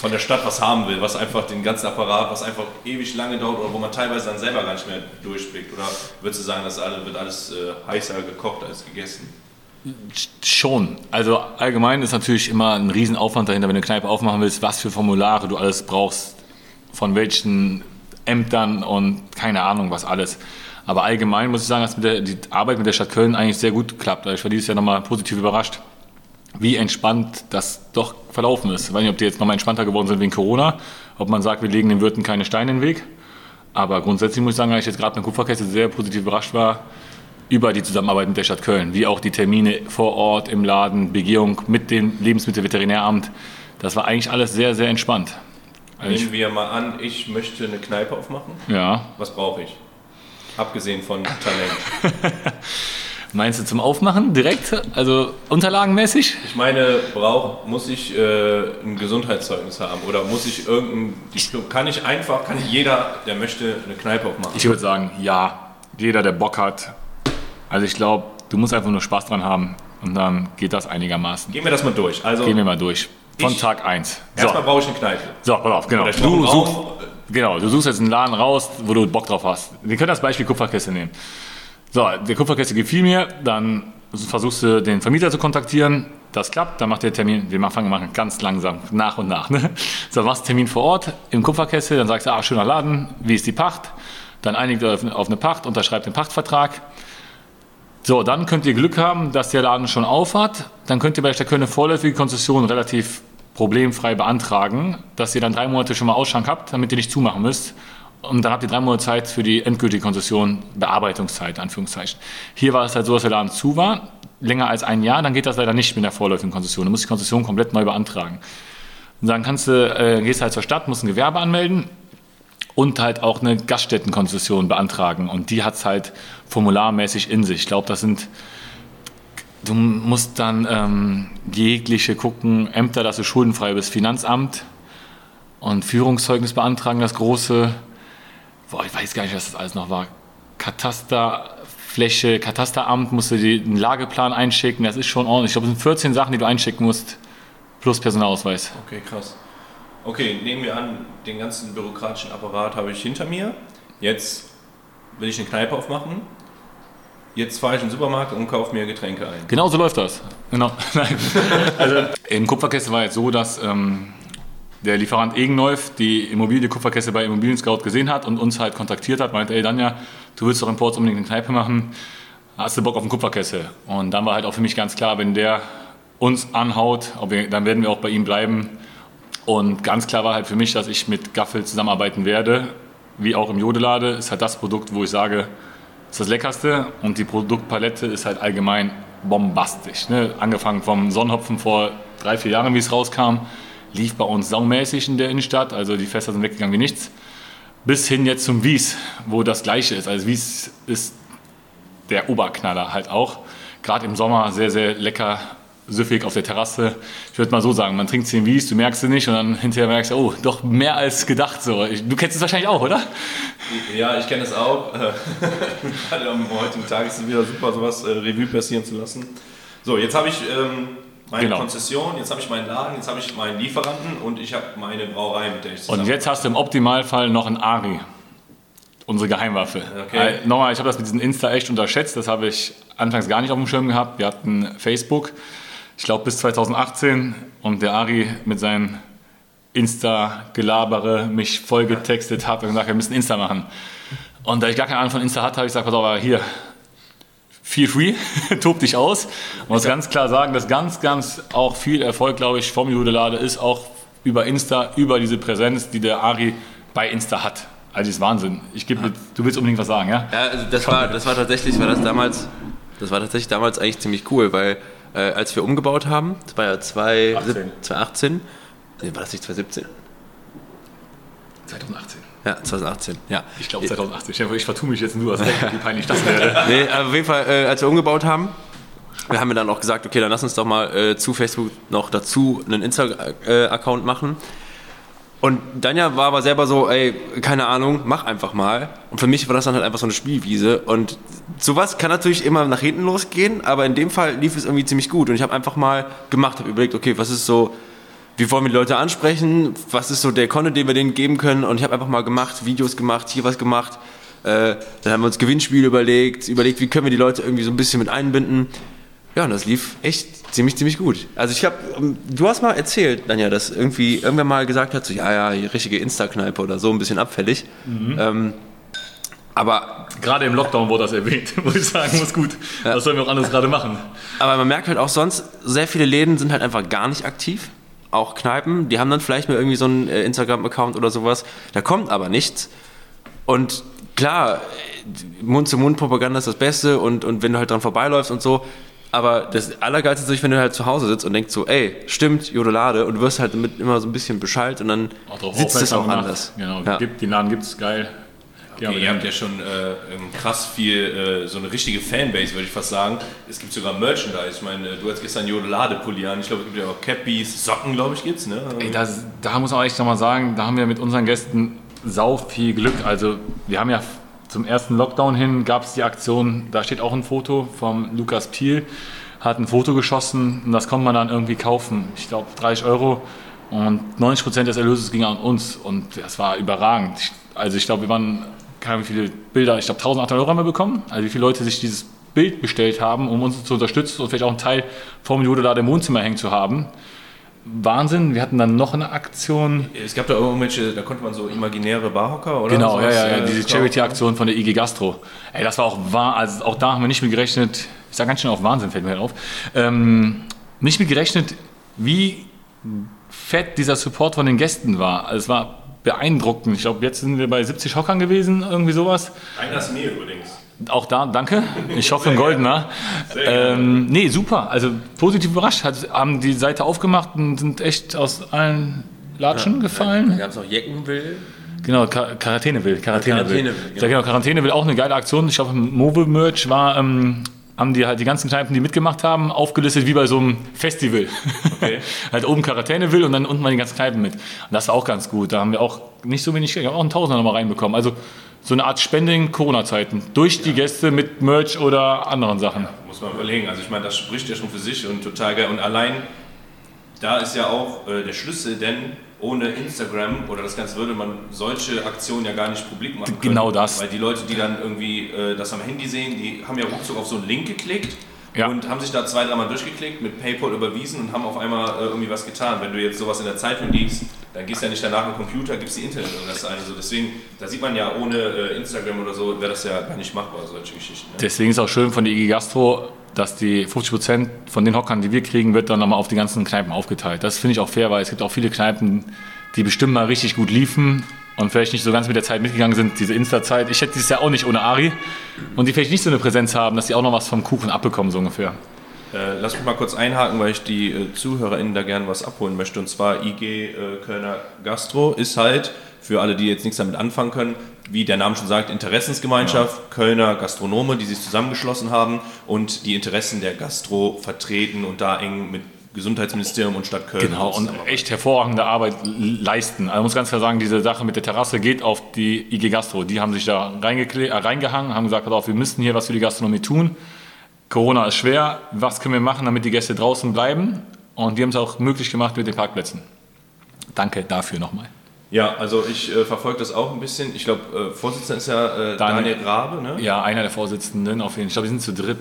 von der Stadt was haben will, was einfach den ganzen Apparat, was einfach ewig lange dauert oder wo man teilweise dann selber gar nicht mehr durchblickt? Oder würdest du sagen, das wird alles äh, heißer gekocht als gegessen? Schon. Also allgemein ist natürlich immer ein Riesenaufwand dahinter, wenn du eine Kneipe aufmachen willst, was für Formulare du alles brauchst, von welchen Ämtern und keine Ahnung was alles. Aber allgemein muss ich sagen, dass der, die Arbeit mit der Stadt Köln eigentlich sehr gut klappt. Ich war dieses Jahr nochmal positiv überrascht, wie entspannt das doch verlaufen ist. Ich weiß nicht, ob die jetzt nochmal entspannter geworden sind wegen Corona, ob man sagt, wir legen den Wirten keine Steine in den Weg. Aber grundsätzlich muss ich sagen, dass ich jetzt gerade mit Kupferkette sehr positiv überrascht war über die Zusammenarbeit mit der Stadt Köln, wie auch die Termine vor Ort im Laden, Begehung mit dem Lebensmittelveterinäramt. Das war eigentlich alles sehr, sehr entspannt. Also ich, Nehmen wir mal an, ich möchte eine Kneipe aufmachen. ja. Was brauche ich? Abgesehen von Talent. Meinst du zum Aufmachen direkt? Also unterlagenmäßig? Ich meine, brauch, muss ich äh, ein Gesundheitszeugnis haben oder muss ich irgendein Diplom? Kann ich einfach, kann jeder, der möchte, eine Kneipe aufmachen? Ich würde sagen, ja. Jeder, der Bock hat. Also ich glaube, du musst einfach nur Spaß dran haben und dann geht das einigermaßen. Gehen wir das mal durch. Also, Gehen wir mal durch. Von Ich- Tag 1. So, erstmal brauche ich eine Kneipe. so pass auf, genau. Du suchst, genau, du suchst jetzt einen Laden raus, wo du Bock drauf hast. Wir können das Beispiel Kupferkiste nehmen. So, der Kupferkiste gefiel mir, dann versuchst du den Vermieter zu kontaktieren. Das klappt, dann macht der Termin, wir machen machen ganz langsam, nach und nach. Ne? So, machst Termin vor Ort im Kupferkessel, dann sagst du, ah, schöner Laden, wie ist die Pacht? Dann einigt ihr auf eine Pacht, unterschreibt den Pachtvertrag. So, dann könnt ihr Glück haben, dass der Laden schon auf hat. Dann könnt ihr bei der Köln eine vorläufige Konzession relativ problemfrei beantragen, dass ihr dann drei Monate schon mal Ausschank habt, damit ihr nicht zumachen müsst. Und dann habt ihr drei Monate Zeit für die endgültige Konzession, Bearbeitungszeit, Anführungszeichen. Hier war es halt so, dass der Laden zu war, länger als ein Jahr, dann geht das leider nicht mit der vorläufigen Konzession. Du musst die Konzession komplett neu beantragen. Und dann kannst du, äh, gehst halt zur Stadt, musst ein Gewerbe anmelden und halt auch eine Gaststättenkonzession beantragen. Und die hat es halt formularmäßig in sich. Ich glaube, das sind, du musst dann ähm, jegliche gucken, Ämter, dass du schuldenfrei bist, Finanzamt und Führungszeugnis beantragen, das große, boah, ich weiß gar nicht, was das alles noch war, Katasterfläche, Katasteramt, musst du die- einen Lageplan einschicken, das ist schon ordentlich. Ich glaube, es sind 14 Sachen, die du einschicken musst, plus Personalausweis. Okay, krass. Okay, nehmen wir an, den ganzen bürokratischen Apparat habe ich hinter mir. Jetzt will ich eine Kneipe aufmachen. Jetzt fahre ich in den Supermarkt und kaufe mir Getränke ein. Genau so läuft das. Genau. Nein. Also im Kupferkessel war jetzt so, dass ähm, der Lieferant Egenolf die Immobilie Kupferkessel bei Immobilien Scout gesehen hat und uns halt kontaktiert hat, meinte, ey Danja, du willst doch im Ports unbedingt eine Kneipe machen, hast du Bock auf einen Kupferkessel? Und dann war halt auch für mich ganz klar, wenn der uns anhaut, dann werden wir auch bei ihm bleiben. Und ganz klar war halt für mich, dass ich mit Gaffel zusammenarbeiten werde, wie auch im Jodelade. Ist halt das Produkt, wo ich sage, ist das Leckerste und die Produktpalette ist halt allgemein bombastisch. Ne? Angefangen vom Sonnenhopfen vor drei, vier Jahren, wie es rauskam, lief bei uns saumäßig in der Innenstadt, also die Fässer sind weggegangen wie nichts, bis hin jetzt zum Wies, wo das Gleiche ist. Also Wies ist der Oberknaller halt auch. Gerade im Sommer sehr, sehr lecker, süffig auf der Terrasse. Ich würde mal so sagen, man trinkt 10 Wies, du merkst sie nicht und dann hinterher merkst du, oh, doch mehr als gedacht. So. Du kennst es wahrscheinlich auch, oder? Ja, ich kenne es auch. Gerade am heutigen Tag ist es wieder super, sowas äh, Revue passieren zu lassen. So, jetzt habe ich ähm, meine Genau. Konzession, jetzt habe ich meinen Laden, jetzt habe ich meinen Lieferanten und ich habe meine Brauerei, mit der ich zusammen Und jetzt hast du im Optimalfall noch ein Ari. Unsere Geheimwaffe. Okay. Äh, nochmal, ich habe das mit diesem Insta echt unterschätzt. Das habe ich anfangs gar nicht auf dem Schirm gehabt. Wir hatten Facebook, ich glaube bis 2018. Und der Ari mit seinen Insta-Gelabere mich voll getextet hat und gesagt, wir müssen Insta machen. Und da ich gar keine Ahnung von Insta hatte, habe ich gesagt, pass auf, hier, feel free, tob dich aus. Man muss ganz klar sagen, dass ganz, ganz auch viel Erfolg, glaube ich, vom Judelade ist auch über Insta, über diese Präsenz, die der Ari bei Insta hat. Also das ist Wahnsinn. Ich gebe, du willst unbedingt was sagen, ja? Ja, also das war, das war tatsächlich, war das damals, das war tatsächlich damals eigentlich ziemlich cool, weil äh, als wir umgebaut haben, das war ja 2, 18. 2018, nee, war das nicht 2017? 2018. Ja, 2018, ja. Ich glaube 2018. Stell dir vor, Ich vertue mich jetzt nur, was wie peinlich das wäre. Nee, auf jeden Fall, äh, als wir umgebaut haben, wir haben wir dann auch gesagt, okay, dann lass uns doch mal äh, zu Facebook noch dazu einen Insta-Account machen. Und Danja war aber selber so, ey, keine Ahnung, mach einfach mal. Und für mich war das dann halt einfach so eine Spielwiese. Und sowas kann natürlich immer nach hinten losgehen, aber in dem Fall lief es irgendwie ziemlich gut. Und ich habe einfach mal gemacht, habe überlegt, okay, was ist so, wie wollen wir die Leute ansprechen? Was ist so der Content, den wir denen geben können? Und ich habe einfach mal gemacht, Videos gemacht, hier was gemacht. Äh, dann haben wir uns Gewinnspiele überlegt, überlegt, wie können wir die Leute irgendwie so ein bisschen mit einbinden. Ja, und das lief echt ziemlich, ziemlich gut. Also ich habe, du hast mal erzählt, Danja, dass irgendwie irgendwer mal gesagt hat, so, ja, ja, richtige Insta-Kneipe oder so, ein bisschen abfällig. Ähm, aber, Gerade im Lockdown wurde das erwähnt, muss ich sagen, muss gut. Was sollen wir auch anderes gerade machen? aber man merkt halt auch sonst, sehr viele Läden sind halt einfach gar nicht aktiv. Auch Kneipen, die haben dann vielleicht mal irgendwie so einen äh, Instagram-Account oder sowas. Da kommt aber nichts. Und klar, Mund-zu-Mund-Propaganda ist das Beste und, und wenn du halt dran vorbeiläufst und so. Aber das Allergeilste ist natürlich, wenn du halt zu Hause sitzt und denkst so, ey, stimmt, Jodelade und du wirst halt damit immer so ein bisschen Bescheid und dann sitzt es auch anders. Genau, Ja. gibt, den Laden gibt's, geil. Ja, Okay, ihr habt ja schon äh, ähm, krass viel, äh, so eine richtige Fanbase, würde ich fast sagen. Es gibt sogar Merchandise. Ich meine, äh, du hast gestern Jodelade-Pulli an. Ich glaube, es gibt ja auch Cappies, Socken, glaube ich, gibt's, ne? Ey, das, da muss man echt nochmal sagen, da haben wir mit unseren Gästen sau viel Glück. Also wir haben ja zum ersten Lockdown hin, gab es die Aktion, da steht auch ein Foto vom Lukas Piel, hat ein Foto geschossen und das konnte man dann irgendwie kaufen. Ich glaube 30 Euro und 90 Prozent des Erlöses ging an uns und das war überragend. Also ich glaube, wir waren, keine Ahnung, wie viele Bilder, ich glaube 1800 Euro haben wir bekommen. Also wie viele Leute sich dieses Bild bestellt haben, um uns zu unterstützen und vielleicht auch einen Teil vom Jodelade im Wohnzimmer hängen zu haben. Wahnsinn. Wir hatten dann noch eine Aktion. Es gab da irgendwelche, da konnte man so imaginäre Barhocker oder Genau, ja, sowas, ja, ja, äh, diese. Charity-Aktion von der IG Gastro. Ey, das war auch wahr, also auch da haben wir nicht mit gerechnet, ich sag ganz schön auf Wahnsinn, fällt mir auf, ähm, nicht mit gerechnet, wie fett dieser Support von den Gästen war. Also es war beeindruckend. Ich glaube, jetzt sind wir bei 70 Hockern gewesen, irgendwie sowas. Einer ist mir übrigens. Auch da, danke. Ich hoffe, ein goldener. Ähm, nee, super. Also positiv überrascht. Hat, haben die Seite aufgemacht und sind echt aus allen Latschen gefallen. Da gab es noch Jeckenwill. Genau, Quar- Quarantäne will. Quarantäne will. Quarantäne will, Ja, genau, Quarantäne will auch eine geile Aktion. Ich glaube, im Mobile-Merch war, ähm, haben die halt die ganzen Kneipen, die mitgemacht haben, aufgelistet wie bei so einem Festival. Okay. halt oben Quarantäne will und dann unten mal die ganzen Kneipen mit. Und das war auch ganz gut. Da haben wir auch nicht so wenig Geld, wir haben auch einen Tausender nochmal reinbekommen. Also so eine Art Spending Corona-Zeiten. Durch die Gäste mit Merch oder anderen Sachen. Muss man überlegen. Also ich meine, das spricht ja schon für sich und total geil. Und allein da ist ja auch äh, der Schlüssel, denn ohne Instagram oder das Ganze würde man solche Aktionen ja gar nicht publik machen können. Genau das. Weil die Leute, die dann irgendwie äh, das am Handy sehen, die haben ja ruckzuck auf so einen Link geklickt Ja. und haben sich da zwei, dreimal durchgeklickt, mit PayPal überwiesen und haben auf einmal äh, irgendwie was getan. Wenn du jetzt sowas in der Zeitung liest, dann gehst du ja nicht danach am Computer, gibst die Internetadresse ein. Also deswegen, da sieht man ja ohne äh, Instagram oder so, wäre das ja gar nicht machbar, solche Geschichten. Ne? Deswegen ist auch schön von der IG Gastro, dass die 50% von den Hockern, die wir kriegen, wird dann nochmal auf die ganzen Kneipen aufgeteilt. Das finde ich auch fair, weil es gibt auch viele Kneipen, die bestimmt mal richtig gut liefen und vielleicht nicht so ganz mit der Zeit mitgegangen sind, diese Insta-Zeit. Ich hätte dieses Jahr auch nicht ohne Ari und die vielleicht nicht so eine Präsenz haben, dass sie auch noch was vom Kuchen abbekommen, so ungefähr. Äh, lass mich mal kurz einhaken, weil ich die äh, ZuhörerInnen da gerne was abholen möchte. Und zwar IG äh, Kölner Gastro ist halt, für alle, die jetzt nichts damit anfangen können, wie der Name schon sagt, Interessensgemeinschaft Kölner Gastronome, die sich zusammengeschlossen haben und die Interessen der Gastro vertreten und da eng mit Gesundheitsministerium und Stadt Köln Genau, und echt hervorragende Arbeit leisten. Also muss ganz klar sagen, diese Sache mit der Terrasse geht auf die IG Gastro. Die haben sich da äh, reingehangen, haben gesagt, auf, wir müssen hier was für die Gastronomie tun. Corona ist schwer, was können wir machen, damit die Gäste draußen bleiben? Und die haben es auch möglich gemacht mit den Parkplätzen. Danke dafür nochmal. Ja, also ich äh, verfolge das auch ein bisschen. Ich glaube, äh, Vorsitzender ist ja äh, Daniel- Daniel Rabe, ne? Ja, einer der Vorsitzenden auf jeden Fall. Ich glaube, die sind zu dritt.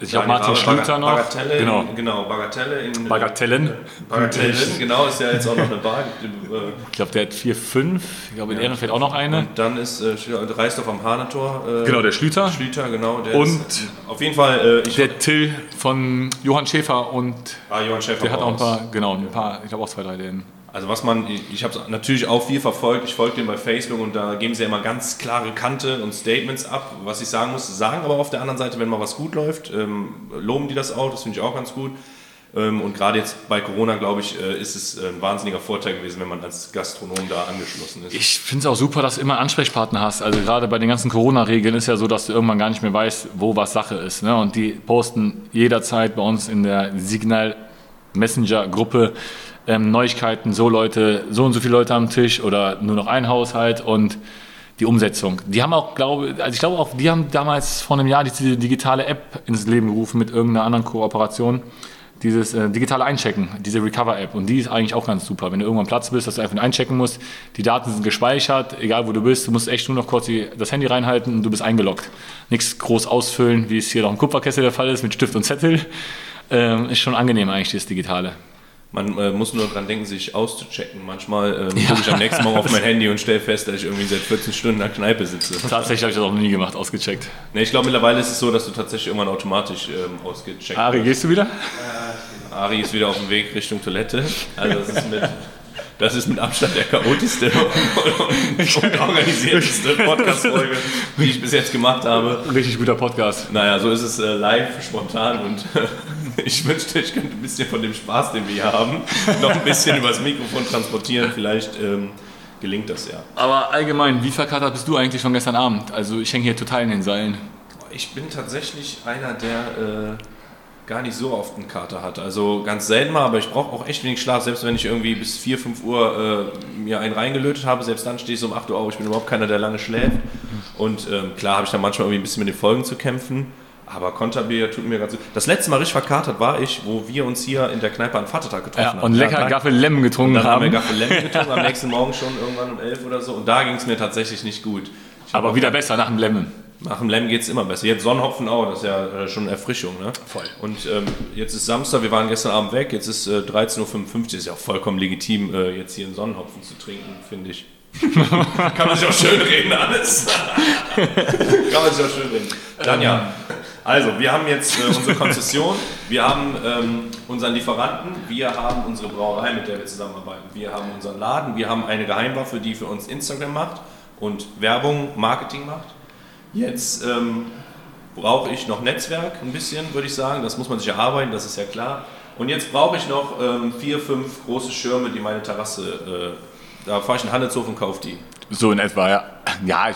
Ich glaube, Martin Schlüter noch. Bagatelle, Genau. in, genau, Bagatelle in Bagatellen. Bagatellen, genau, ist ja jetzt auch noch eine Bar. Äh, Ich glaube, der hat vier, fünf. Ich glaube, in Ehrenfeld auch noch eine. Und dann ist äh, Reisdorf am Hanetor. Äh, Genau, der Schlüter. Schlüter, genau. Der Und ist, auf jeden Fall, äh, Der Till von Johann Schäfer und ah, Johann Schäfer der hat auch ein paar, genau, ein paar, ich glaube auch zwei, drei Läden. Also was man, ich habe natürlich auch viel verfolgt, ich folge dem bei Facebook und da geben sie ja immer ganz klare Kante und Statements ab, was ich sagen muss, sagen aber auf der anderen Seite, wenn mal was gut läuft, ähm, loben die das auch, das finde ich auch ganz gut. Ähm, und gerade jetzt bei Corona, glaube ich, äh, ist es äh, ein wahnsinniger Vorteil gewesen, wenn man als Gastronom da angeschlossen ist. Ich finde es auch super, dass du immer Ansprechpartner hast. Also gerade bei den ganzen Corona-Regeln ist ja so, dass du irgendwann gar nicht mehr weißt, wo was Sache ist. Ne? Und die posten jederzeit bei uns in der Signal Messenger-Gruppe ähm, Neuigkeiten, so Leute, so und so viele Leute am Tisch oder nur noch ein Haushalt und die Umsetzung. Die haben auch, glaube also ich glaube auch, die haben damals vor einem Jahr diese digitale App ins Leben gerufen mit irgendeiner anderen Kooperation. Dieses äh, digitale Einchecken, diese Recover-App. Und die ist eigentlich auch ganz super. Wenn du irgendwann Platz bist, dass du einfach einchecken musst. Die Daten sind gespeichert, egal wo du bist. Du musst echt nur noch kurz die, das Handy reinhalten und du bist eingeloggt. Nichts groß ausfüllen, wie es hier noch im Kupferkessel der Fall ist, mit Stift und Zettel. Ähm, ist schon angenehm eigentlich, das Digitale. Man äh, muss nur dran denken, sich auszuchecken. Manchmal ähm, gucke ich am nächsten Morgen auf mein Handy und stelle fest, dass ich irgendwie seit 14 Stunden in der Kneipe sitze. Tatsächlich habe ich das auch noch nie gemacht, ausgecheckt. Nee, ich glaube, mittlerweile ist es so, dass du tatsächlich irgendwann automatisch ähm, ausgecheckt Ari, wirst. gehst du wieder? Ari ist wieder auf dem Weg Richtung Toilette. Also das ist mit, das ist mit Abstand der chaotischste und, und organisierteste Podcast-Folge, die ich bis jetzt gemacht habe. Richtig guter Podcast. Naja, so ist es äh, live, spontan und ich wünschte, ich könnte ein bisschen von dem Spaß, den wir hier haben, noch ein bisschen übers Mikrofon transportieren. Vielleicht ähm, gelingt das ja. Aber allgemein, wie verkatert bist du eigentlich von gestern Abend? Also ich hänge hier total in den Seilen. Ich bin tatsächlich einer, der äh, gar nicht so oft einen Kater hat. Also ganz selten mal, aber ich brauche auch echt wenig Schlaf. Selbst wenn ich irgendwie bis 4, 5 Uhr äh, mir einen reingelötet habe, selbst dann stehe ich so um 8 Uhr auf. Ich bin überhaupt keiner, der lange schläft. Und ähm, klar habe ich dann manchmal irgendwie ein bisschen mit den Folgen zu kämpfen. Aber Konterbier tut mir ganz gut. Das letzte Mal richtig verkatert war ich, wo wir uns hier in der Kneipe an Vatertag getroffen Ja, haben. und lecker Gaffel Lemon getrunken Dann haben wir haben. Gaffel Lemon getrunken, am nächsten Morgen schon irgendwann um 11 oder so. Und da ging es mir tatsächlich nicht gut. Ich Aber wieder besser nach dem Lemon. Nach dem Lem geht es immer besser. Jetzt Sonnenhopfen auch, das ist ja äh, schon eine Erfrischung. Ne? Voll. Und ähm, jetzt ist Samstag, wir waren gestern Abend weg, jetzt ist äh, 13.55 Uhr, ist ja auch vollkommen legitim, äh, jetzt hier einen Sonnenhopfen zu trinken, finde ich. Kann man sich auch schön reden, alles. Kann man sich auch schön reden. Dann ja. Also, wir haben jetzt äh, unsere Konzession, wir haben ähm, unseren Lieferanten, wir haben unsere Brauerei, mit der wir zusammenarbeiten, wir haben unseren Laden, wir haben eine Geheimwaffe, die für uns Instagram macht und Werbung, Marketing macht. Jetzt ähm, brauche ich noch Netzwerk ein bisschen, würde ich sagen. Das muss man sich erarbeiten, das ist ja klar. Und jetzt brauche ich noch ähm, vier, fünf große Schirme, die meine Terrasse. Äh, da fahre ich in Handelshof und kaufe die. So in etwa, ja. Ja,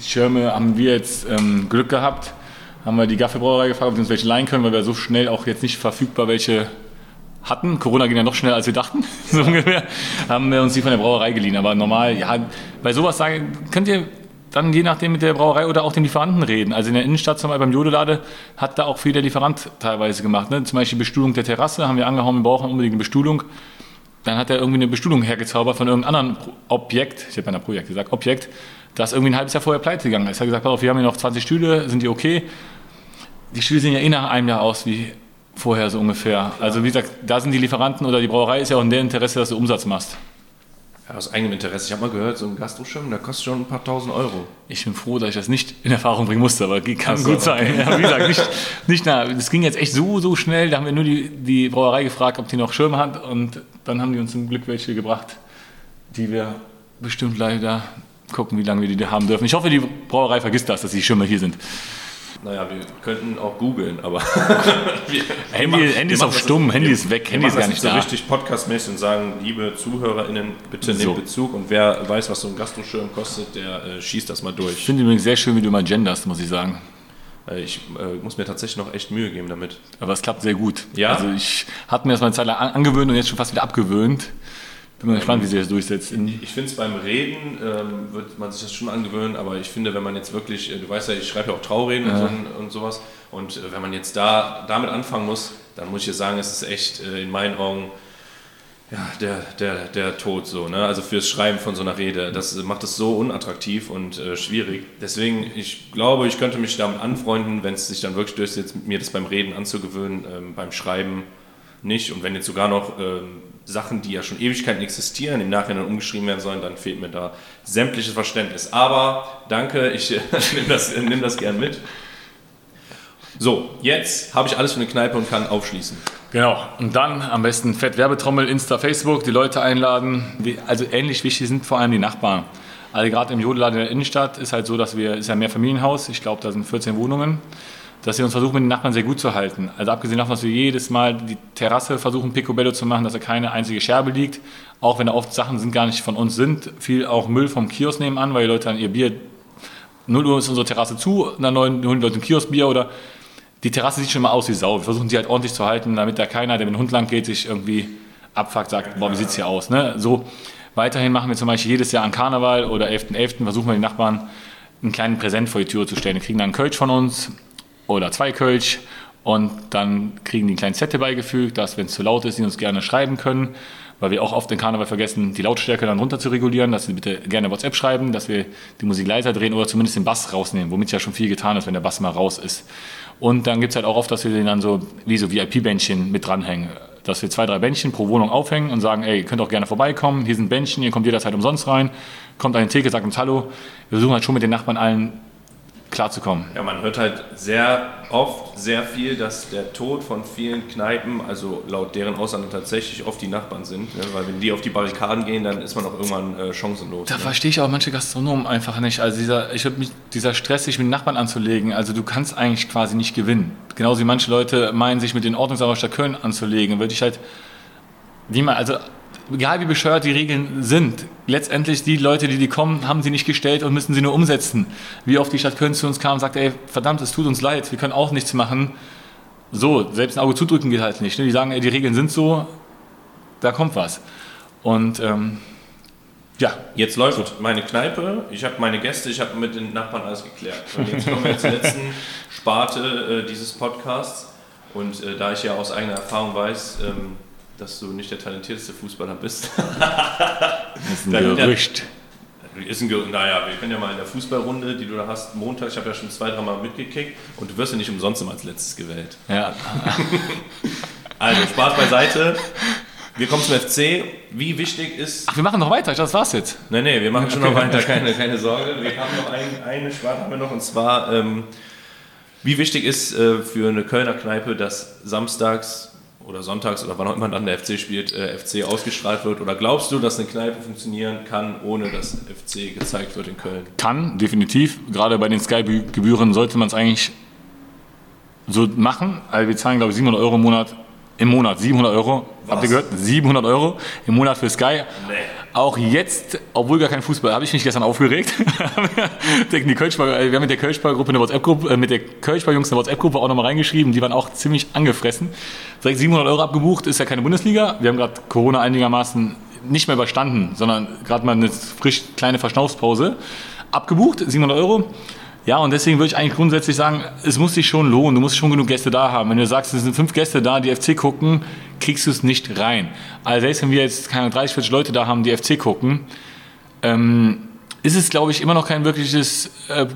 Schirme haben wir jetzt ähm, Glück gehabt. Haben wir die Gaffelbrauerei gefragt, ob wir uns welche leihen können, weil wir so schnell auch jetzt nicht verfügbar welche hatten. Corona ging ja noch schneller, als wir dachten, so ungefähr. Haben wir uns die von der Brauerei geliehen. Aber normal, ja, bei sowas sagen, könnt ihr dann je nachdem mit der Brauerei oder auch den Lieferanten reden. Also in der Innenstadt zum Beispiel beim Jodelade hat da auch viel der Lieferant teilweise gemacht. Ne? Zum Beispiel Bestuhlung der Terrasse haben wir angehauen, wir brauchen unbedingt eine Bestuhlung. Dann hat er irgendwie eine Bestuhlung hergezaubert von irgendeinem anderen Objekt, ich habe ja ein Projekt gesagt, Objekt, das irgendwie ein halbes Jahr vorher pleite gegangen ist. Er hat gesagt, auf, wir haben hier noch 20 Stühle, sind die okay? Die Stühle sehen ja eh nach einem Jahr aus wie vorher so ungefähr. Also wie gesagt, da sind die Lieferanten oder die Brauerei ist ja auch in der Interesse, dass du Umsatz machst. Aus eigenem Interesse. Ich habe mal gehört, so ein Gastroschirm, der kostet schon ein paar tausend Euro. Ich bin froh, dass ich das nicht in Erfahrung bringen musste, aber kann so, gut sein. Ja, wie gesagt, nicht, nicht nah. Das ging jetzt echt so, so schnell. Da haben wir nur die, die Brauerei gefragt, ob die noch Schirme hat und dann haben die uns zum Glück welche gebracht, die wir bestimmt leider gucken, wie lange wir die da haben dürfen. Ich hoffe, die Brauerei vergisst das, dass die Schirme hier sind. Naja, wir könnten auch googeln, aber. wir, Handy, wir Handy ist auf stumm, Handy ist weg, Handy ist gar nicht so da. richtig podcastmäßig und sagen, liebe ZuhörerInnen, bitte nehmt So. Bezug und wer weiß, was so ein Gastroschirm kostet, der äh, schießt das mal Ich durch. finde übrigens sehr schön, wie du mal genderst, muss ich sagen. Äh, ich äh, muss mir tatsächlich noch echt Mühe geben damit. Aber es klappt sehr gut. Ja? Also ich hatte mir das mal eine Zeit lang an- angewöhnt und jetzt schon fast wieder abgewöhnt. Bin mal gespannt, wie sich das durchsetzt. Ich finde es beim Reden ähm, wird man sich das schon angewöhnen, aber ich finde, wenn man jetzt wirklich, äh, du weißt ja, ich schreibe ja auch Traureden und, so, und sowas, und äh, wenn man jetzt da damit anfangen muss, dann muss ich dir sagen, es ist echt äh, in meinen Augen ja, der, der, der Tod so, ne? Also fürs Schreiben von so einer Rede. Das macht es so unattraktiv und äh, schwierig. Deswegen, ich glaube, ich könnte mich damit anfreunden, wenn es sich dann wirklich durchsetzt, mir das beim Reden anzugewöhnen, ähm, beim Schreiben nicht. Und wenn jetzt sogar noch ähm, Sachen, die ja schon Ewigkeiten existieren, im Nachhinein umgeschrieben werden sollen, dann fehlt mir da sämtliches Verständnis. Aber danke, ich äh, nehme das, nehm das gern mit. So, jetzt habe ich alles für eine Kneipe und kann aufschließen. Genau. Und dann am besten Fett Werbetrommel, Insta, Facebook, die Leute einladen. Also ähnlich wichtig sind vor allem die Nachbarn. Also gerade im Jodeladen in der Innenstadt ist halt so, dass wir, ist ja mehr Familienhaus, ich glaube, da sind 14 Wohnungen, dass wir uns versuchen, mit den Nachbarn sehr gut zu halten. Also abgesehen davon, dass wir jedes Mal die Terrasse versuchen, Picobello zu machen, dass da keine einzige Scherbe liegt. Auch wenn da oft Sachen sind, gar nicht von uns sind. Viel auch Müll vom Kiosk nebenan, weil die Leute dann ihr Bier 0 Uhr ist unsere Terrasse zu, dann holen die Leute ein Kioskbier oder die Terrasse sieht schon mal aus wie Sau. Wir versuchen sie halt ordentlich zu halten, damit da keiner, der mit dem Hund lang geht, sich irgendwie abfuckt, sagt, boah, wie sieht's hier aus? Ne? So, weiterhin machen wir zum Beispiel jedes Jahr an Karneval oder 11.11. .11. versuchen wir den Nachbarn einen kleinen Präsent vor die Tür zu stellen. Die kriegen dann einen Kölsch von uns oder zwei Kölsch und dann kriegen die einen kleinen Zettel beigefügt, dass, wenn es zu laut ist, sie uns gerne schreiben können, weil wir auch oft den Karneval vergessen, die Lautstärke dann runter zu regulieren, dass sie bitte gerne WhatsApp schreiben, dass wir die Musik leiser drehen oder zumindest den Bass rausnehmen, womit ja schon viel getan ist, wenn der Bass mal raus ist. Und dann gibt es halt auch oft, dass wir den dann so wie so VIP-Bändchen mit dranhängen. Dass wir zwei, drei Bändchen pro Wohnung aufhängen und sagen, ey, ihr könnt auch gerne vorbeikommen, hier sind Bändchen, ihr kommt jederzeit umsonst rein, kommt an den Theke, sagt uns Hallo. Wir versuchen halt schon mit den Nachbarn allen klarzukommen. Ja, man hört halt sehr oft sehr viel, dass der Tod von vielen Kneipen, also laut deren Aussagen tatsächlich oft die Nachbarn sind. Ne? Weil wenn die auf die Barrikaden gehen, dann ist man auch irgendwann äh, chancenlos. Da ne? verstehe ich auch manche Gastronomen einfach nicht. Also dieser, ich mich, dieser Stress, sich mit den Nachbarn anzulegen, also du kannst eigentlich quasi nicht gewinnen. Genauso wie manche Leute meinen, sich mit den Ordnungsamt Köln anzulegen, würde ich halt, wie man, also egal wie bescheuert die Regeln sind, letztendlich die Leute, die die kommen, haben sie nicht gestellt und müssen sie nur umsetzen. Wie oft die Stadt Köln zu uns kam und sagt, ey, verdammt, es tut uns leid, wir können auch nichts machen. So, selbst ein Auge zudrücken geht halt nicht. Ne? Die sagen, ey, die Regeln sind so, da kommt was. Und ähm, ja. Jetzt läuft meine Kneipe, ich habe meine Gäste, ich habe mit den Nachbarn alles geklärt. Und jetzt kommen wir zur letzten Sparte äh, dieses Podcasts. Und äh, da ich ja aus eigener Erfahrung weiß, ähm, dass du nicht der talentierteste Fußballer bist. das ist ein Gerücht. Ist ein naja, wir können ja mal in der Fußballrunde, die du da hast, Montag, ich habe ja schon zwei, dreimal mitgekickt und du wirst ja nicht umsonst immer als letztes gewählt. Ja. Also, Spaß beiseite. Wir kommen zum FC. Wie wichtig ist. Ach, wir machen noch weiter, das war's jetzt. Nee, nee, wir machen schon noch weiter, keine, keine Sorge. Wir haben noch ein, eine Sparte haben wir noch und zwar, ähm, wie wichtig ist äh, für eine Kölner Kneipe, dass samstags oder sonntags oder wann auch immer dann der FC spielt, äh, FC ausgestrahlt wird? Oder glaubst du, dass eine Kneipe funktionieren kann, ohne dass FC gezeigt wird in Köln? Kann, definitiv. Gerade bei den Sky-Gebühren sollte man es eigentlich so machen. Also wir zahlen, glaube ich, 700 Euro im Monat. Im Monat 700 Euro. Habt ihr gehört? 700 Euro im Monat für Sky. Nee. Auch jetzt, obwohl gar kein Fußball, habe ich mich gestern aufgeregt. Die Kölschball, wir haben mit der Kölschball-Gruppe eine WhatsApp-Gruppe, äh, mit der Kölschball-Jungs eine WhatsApp-Gruppe auch nochmal reingeschrieben. Die waren auch ziemlich angefressen. Direkt 700 Euro abgebucht, ist ja keine Bundesliga. Wir haben gerade Corona einigermaßen nicht mehr überstanden, sondern gerade mal eine frisch kleine Verschnaufspause. Abgebucht, 700 Euro. Ja, und deswegen würde ich eigentlich grundsätzlich sagen, es muss sich schon lohnen. Du musst schon genug Gäste da haben. Wenn du sagst, es sind fünf Gäste da, die FC gucken, kriegst du es nicht rein. Also selbst wenn wir jetzt keine 30, 40 Leute da haben, die FC gucken, ähm, ist es, glaube ich, immer noch kein wirkliches äh,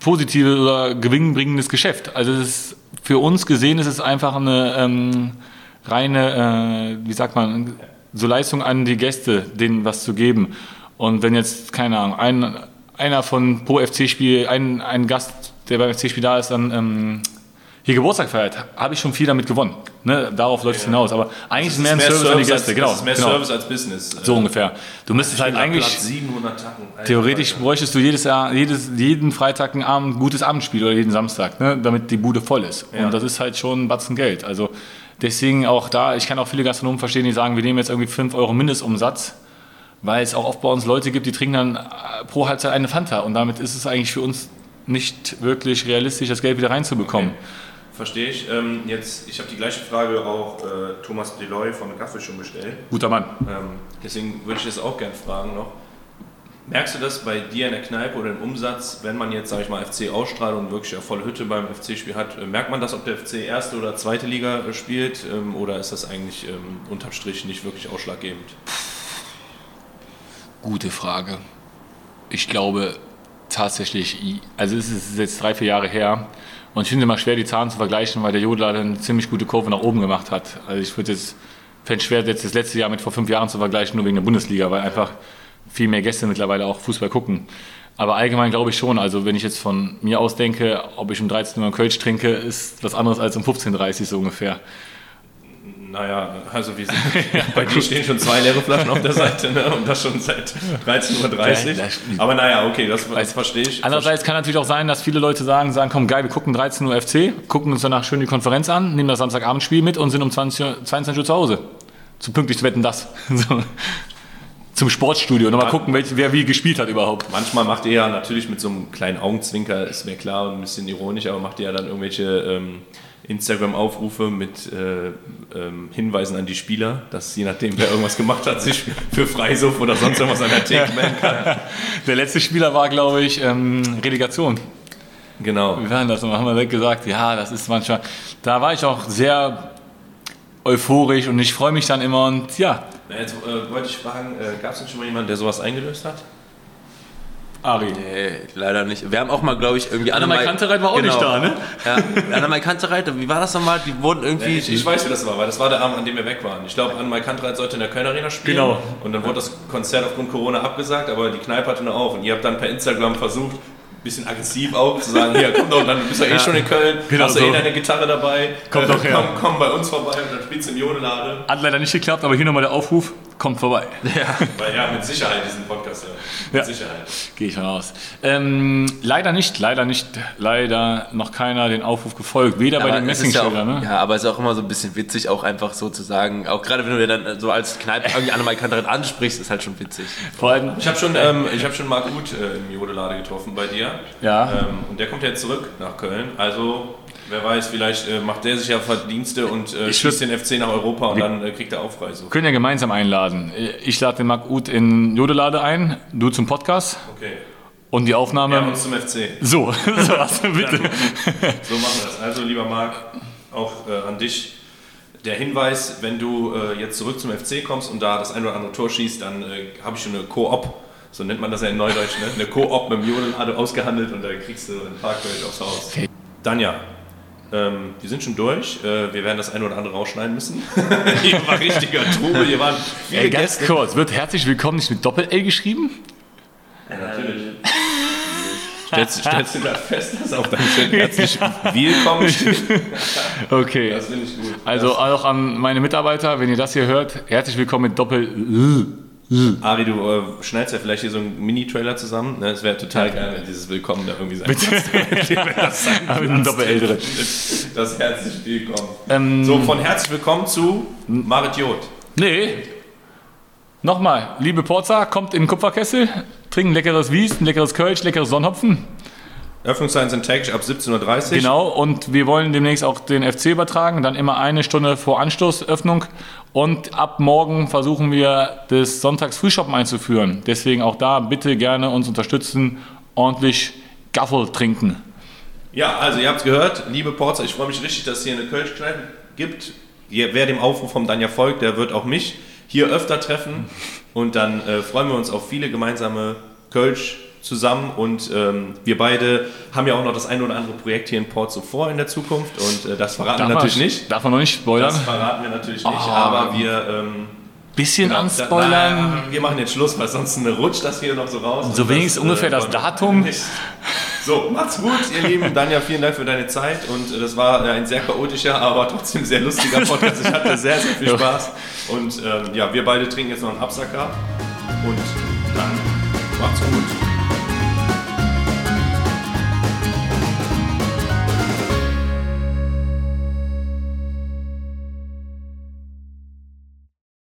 positives oder gewinnbringendes Geschäft. Also ist, für uns gesehen ist es einfach eine ähm, reine, äh, wie sagt man, so Leistung an die Gäste, denen was zu geben. Und wenn jetzt, keine Ahnung, ein, einer von pro FC-Spiel, ein, ein Gast, der beim FC-Spiel da ist, dann ähm, hier Geburtstag feiert, habe ich schon viel damit gewonnen. Ne? Darauf läuft es hinaus. Aber eigentlich ist es mehr ein Service, an die Gäste. als, genau, ist mehr genau. Service als Business. So ungefähr. Du müsstest halt eigentlich, Platz 700 Tacken. Alter, theoretisch bräuchtest du jedes Jahr, jedes, jeden Freitag ein Abend, gutes Abendspiel oder jeden Samstag, ne? damit die Bude voll ist. Ja. Und das ist halt schon ein Batzen Geld. Also deswegen auch da, ich kann auch viele Gastronomen verstehen, die sagen, wir nehmen jetzt irgendwie 5 Euro Mindestumsatz, weil es auch oft bei uns Leute gibt, die trinken dann äh, pro Halbzeit eine Fanta und damit ist es eigentlich für uns nicht wirklich realistisch, das Geld wieder reinzubekommen. Verstehe ich. Ähm, jetzt, ich habe die gleiche Frage auch äh, Thomas Deloy von der Kaffee schon gestellt. Guter Mann. Ähm, deswegen würde ich das auch gerne fragen noch. Merkst du das bei dir in der Kneipe oder im Umsatz, wenn man jetzt, sag ich mal, FC ausstrahlt und wirklich eine volle Hütte beim FC-Spiel hat, äh, merkt man das, ob der FC erste oder zweite Liga äh, spielt ähm, oder ist das eigentlich ähm, unterm Strich nicht wirklich ausschlaggebend? Gute Frage. Ich glaube tatsächlich, also es ist jetzt drei, vier Jahre her und ich finde es immer schwer, die Zahlen zu vergleichen, weil der Jodler eine ziemlich gute Kurve nach oben gemacht hat. Also ich würde jetzt, fände es schwer, jetzt das letzte Jahr mit vor fünf Jahren zu vergleichen, nur wegen der Bundesliga, weil einfach viel mehr Gäste mittlerweile auch Fußball gucken. Aber allgemein glaube ich schon, also wenn ich jetzt von mir aus denke, ob ich um 13 Uhr einen Kölsch trinke, ist was anderes als um 15.30 Uhr so ungefähr. Naja, also wir sind, bei dir stehen schon zwei leere Flaschen auf der Seite ne? und das schon seit 13.30 Uhr. Ja, Aber naja, okay, das, das verstehe ich. Andererseits kann natürlich auch sein, dass viele Leute sagen, sagen, komm geil, wir gucken 13 Uhr FC, gucken uns danach schön die Konferenz an, nehmen das Samstagabendspiel mit und sind um 20 Uhr, 22 Uhr zu Hause. Zu pünktlich zu wetten das. So. Zum Sportstudio und mal gucken, welch, wer wie gespielt hat überhaupt. Manchmal macht ihr ja natürlich mit so einem kleinen Augenzwinker, ist mir klar und ein bisschen ironisch, aber macht ihr ja dann irgendwelche ähm, Instagram-Aufrufe mit äh, ähm, Hinweisen an die Spieler, dass je nachdem, wer irgendwas gemacht hat, sich für Freisuff oder sonst irgendwas an der Theke melden kann. Der letzte Spieler war, glaube ich, ähm, Relegation. Genau. Wie war denn das? Und haben wir gesagt, ja, das ist manchmal. Da war ich auch sehr euphorisch und ich freue mich dann immer und ja, Jetzt äh, wollte ich fragen, äh, gab es denn schon mal jemanden, der sowas eingelöst hat? Ari. Nee, leider nicht. Wir haben auch mal, glaube ich, irgendwie Annemai Annemai- Kantereit war auch nicht da, ne? Ja, Annemai Kantereit, wie war das nochmal? Die wurden irgendwie... Ich, ich weiß, wie das war, weil das war der Abend, an dem wir weg waren. Ich glaube, Annemai Kantreit sollte in der Köln Arena spielen. Genau. Und dann wurde das Konzert aufgrund Corona abgesagt, aber die Kneipe hatte noch auf. Und ihr habt dann per Instagram versucht, ein bisschen aggressiv auch, zu sagen, hier, komm doch, dann du bist ja eh schon in Köln, Genau hast du so. eh deine Gitarre dabei, Komm doch her. komm, komm bei uns vorbei und dann spielst du im Jodelade. Hat leider nicht geklappt, aber hier nochmal der Aufruf, kommt vorbei. Weil ja, mit Sicherheit diesen Podcast, ja. Mit Ja. Sicherheit. Gehe ich von aus. Ähm, leider nicht, leider nicht, leider noch keiner den Aufruf gefolgt. Weder bei den es ist ja, auch, Messingschildern, ne? ja, aber es ist auch immer so ein bisschen witzig, auch einfach so zu sagen, auch gerade wenn du dir dann so als Kneipe irgendwie Annemai Kantereit ansprichst, ist halt schon witzig. Vor allem, Ich habe schon, ähm, ich hab schon Marc Uth äh, im Jodelade getroffen bei dir. Ja. Ähm, und der kommt jetzt zurück nach Köln. Also, wer weiß, vielleicht äh, macht der sich ja Verdienste und äh, schießt den FC nach Europa und dann äh, kriegt er Aufreise. können ja gemeinsam einladen. Ich lade den Marc Uth in Jodelade ein, du zum Podcast Okay. und die Aufnahme. Ja, uns zum FC. so, so also bitte. So machen wir das. Also, lieber Marc, auch äh, an dich. Der Hinweis, wenn du äh, jetzt zurück zum FC kommst und da das ein oder andere Tor schießt, dann äh, habe ich schon eine Koop, so nennt man das ja in Neudeutsch, ne? eine Koop mit dem Jodelade ausgehandelt und da kriegst du ein Parkgeld aufs Haus. Danja, ähm, wir sind schon durch. Äh, wir werden das ein oder andere rausschneiden müssen. hier war richtiger Trubel, hier waren viele Ey, ganz Gäste. kurz, wird herzlich willkommen nicht mit Doppel-L geschrieben? Ja, natürlich. Stellst, stellst du da fest, dass auf deinem Schild herzlich willkommen steht? Okay. Das finde ich gut. Also auch an meine Mitarbeiter, wenn ihr das hier hört, herzlich willkommen mit Doppel-L. Ari, du äh, schneidest ja vielleicht hier so einen Mini-Trailer zusammen. Ne? Es wäre total geil, wenn dieses Willkommen da irgendwie sein Aber mit einem Doppel-L drin. Das herzlich willkommen. Ähm, So, von herzlich willkommen zu Marit Jod. Nee. Nochmal, liebe Porza, kommt in den Kupferkessel, trinkt ein leckeres Wies, ein leckeres Kölsch, leckeres Sonnenhopfen. Öffnungszeiten sind täglich ab 17.30 Uhr. Genau, und wir wollen demnächst auch den FC übertragen, dann immer eine Stunde vor Anstoßöffnung. Und ab morgen versuchen wir, das Sonntags-Frühshoppen einzuführen. Deswegen auch da bitte gerne uns unterstützen, ordentlich Gaffel trinken. Ja, also ihr habt es gehört, liebe Porzer, ich freue mich richtig, dass es hier eine Kölsch-Kneipe gibt. Wer dem Aufruf vom Danja folgt, der wird auch mich hier öfter treffen. Und dann äh, freuen wir uns auf viele gemeinsame Kölsch zusammen. Und ähm, wir beide haben ja auch noch das ein oder andere Projekt hier in Port so vor in der Zukunft. Und äh, das verraten wir natürlich man, nicht. Darf man noch nicht spoilern? Das verraten wir natürlich nicht, Oh. aber wir... Ähm, Bisschen genau, anspoilern. da- na, wir machen jetzt Schluss, weil sonst rutscht das hier noch so raus. So wenigstens das, ungefähr das wollen- Datum. nicht. So, macht's gut, ihr Lieben. Danja, vielen Dank für deine Zeit. Und äh, das war äh, ein sehr chaotischer, aber trotzdem sehr lustiger Podcast. Ich hatte sehr, sehr viel. Spaß. Und ähm, ja, wir beide trinken jetzt noch einen Absacker. Und dann macht's gut.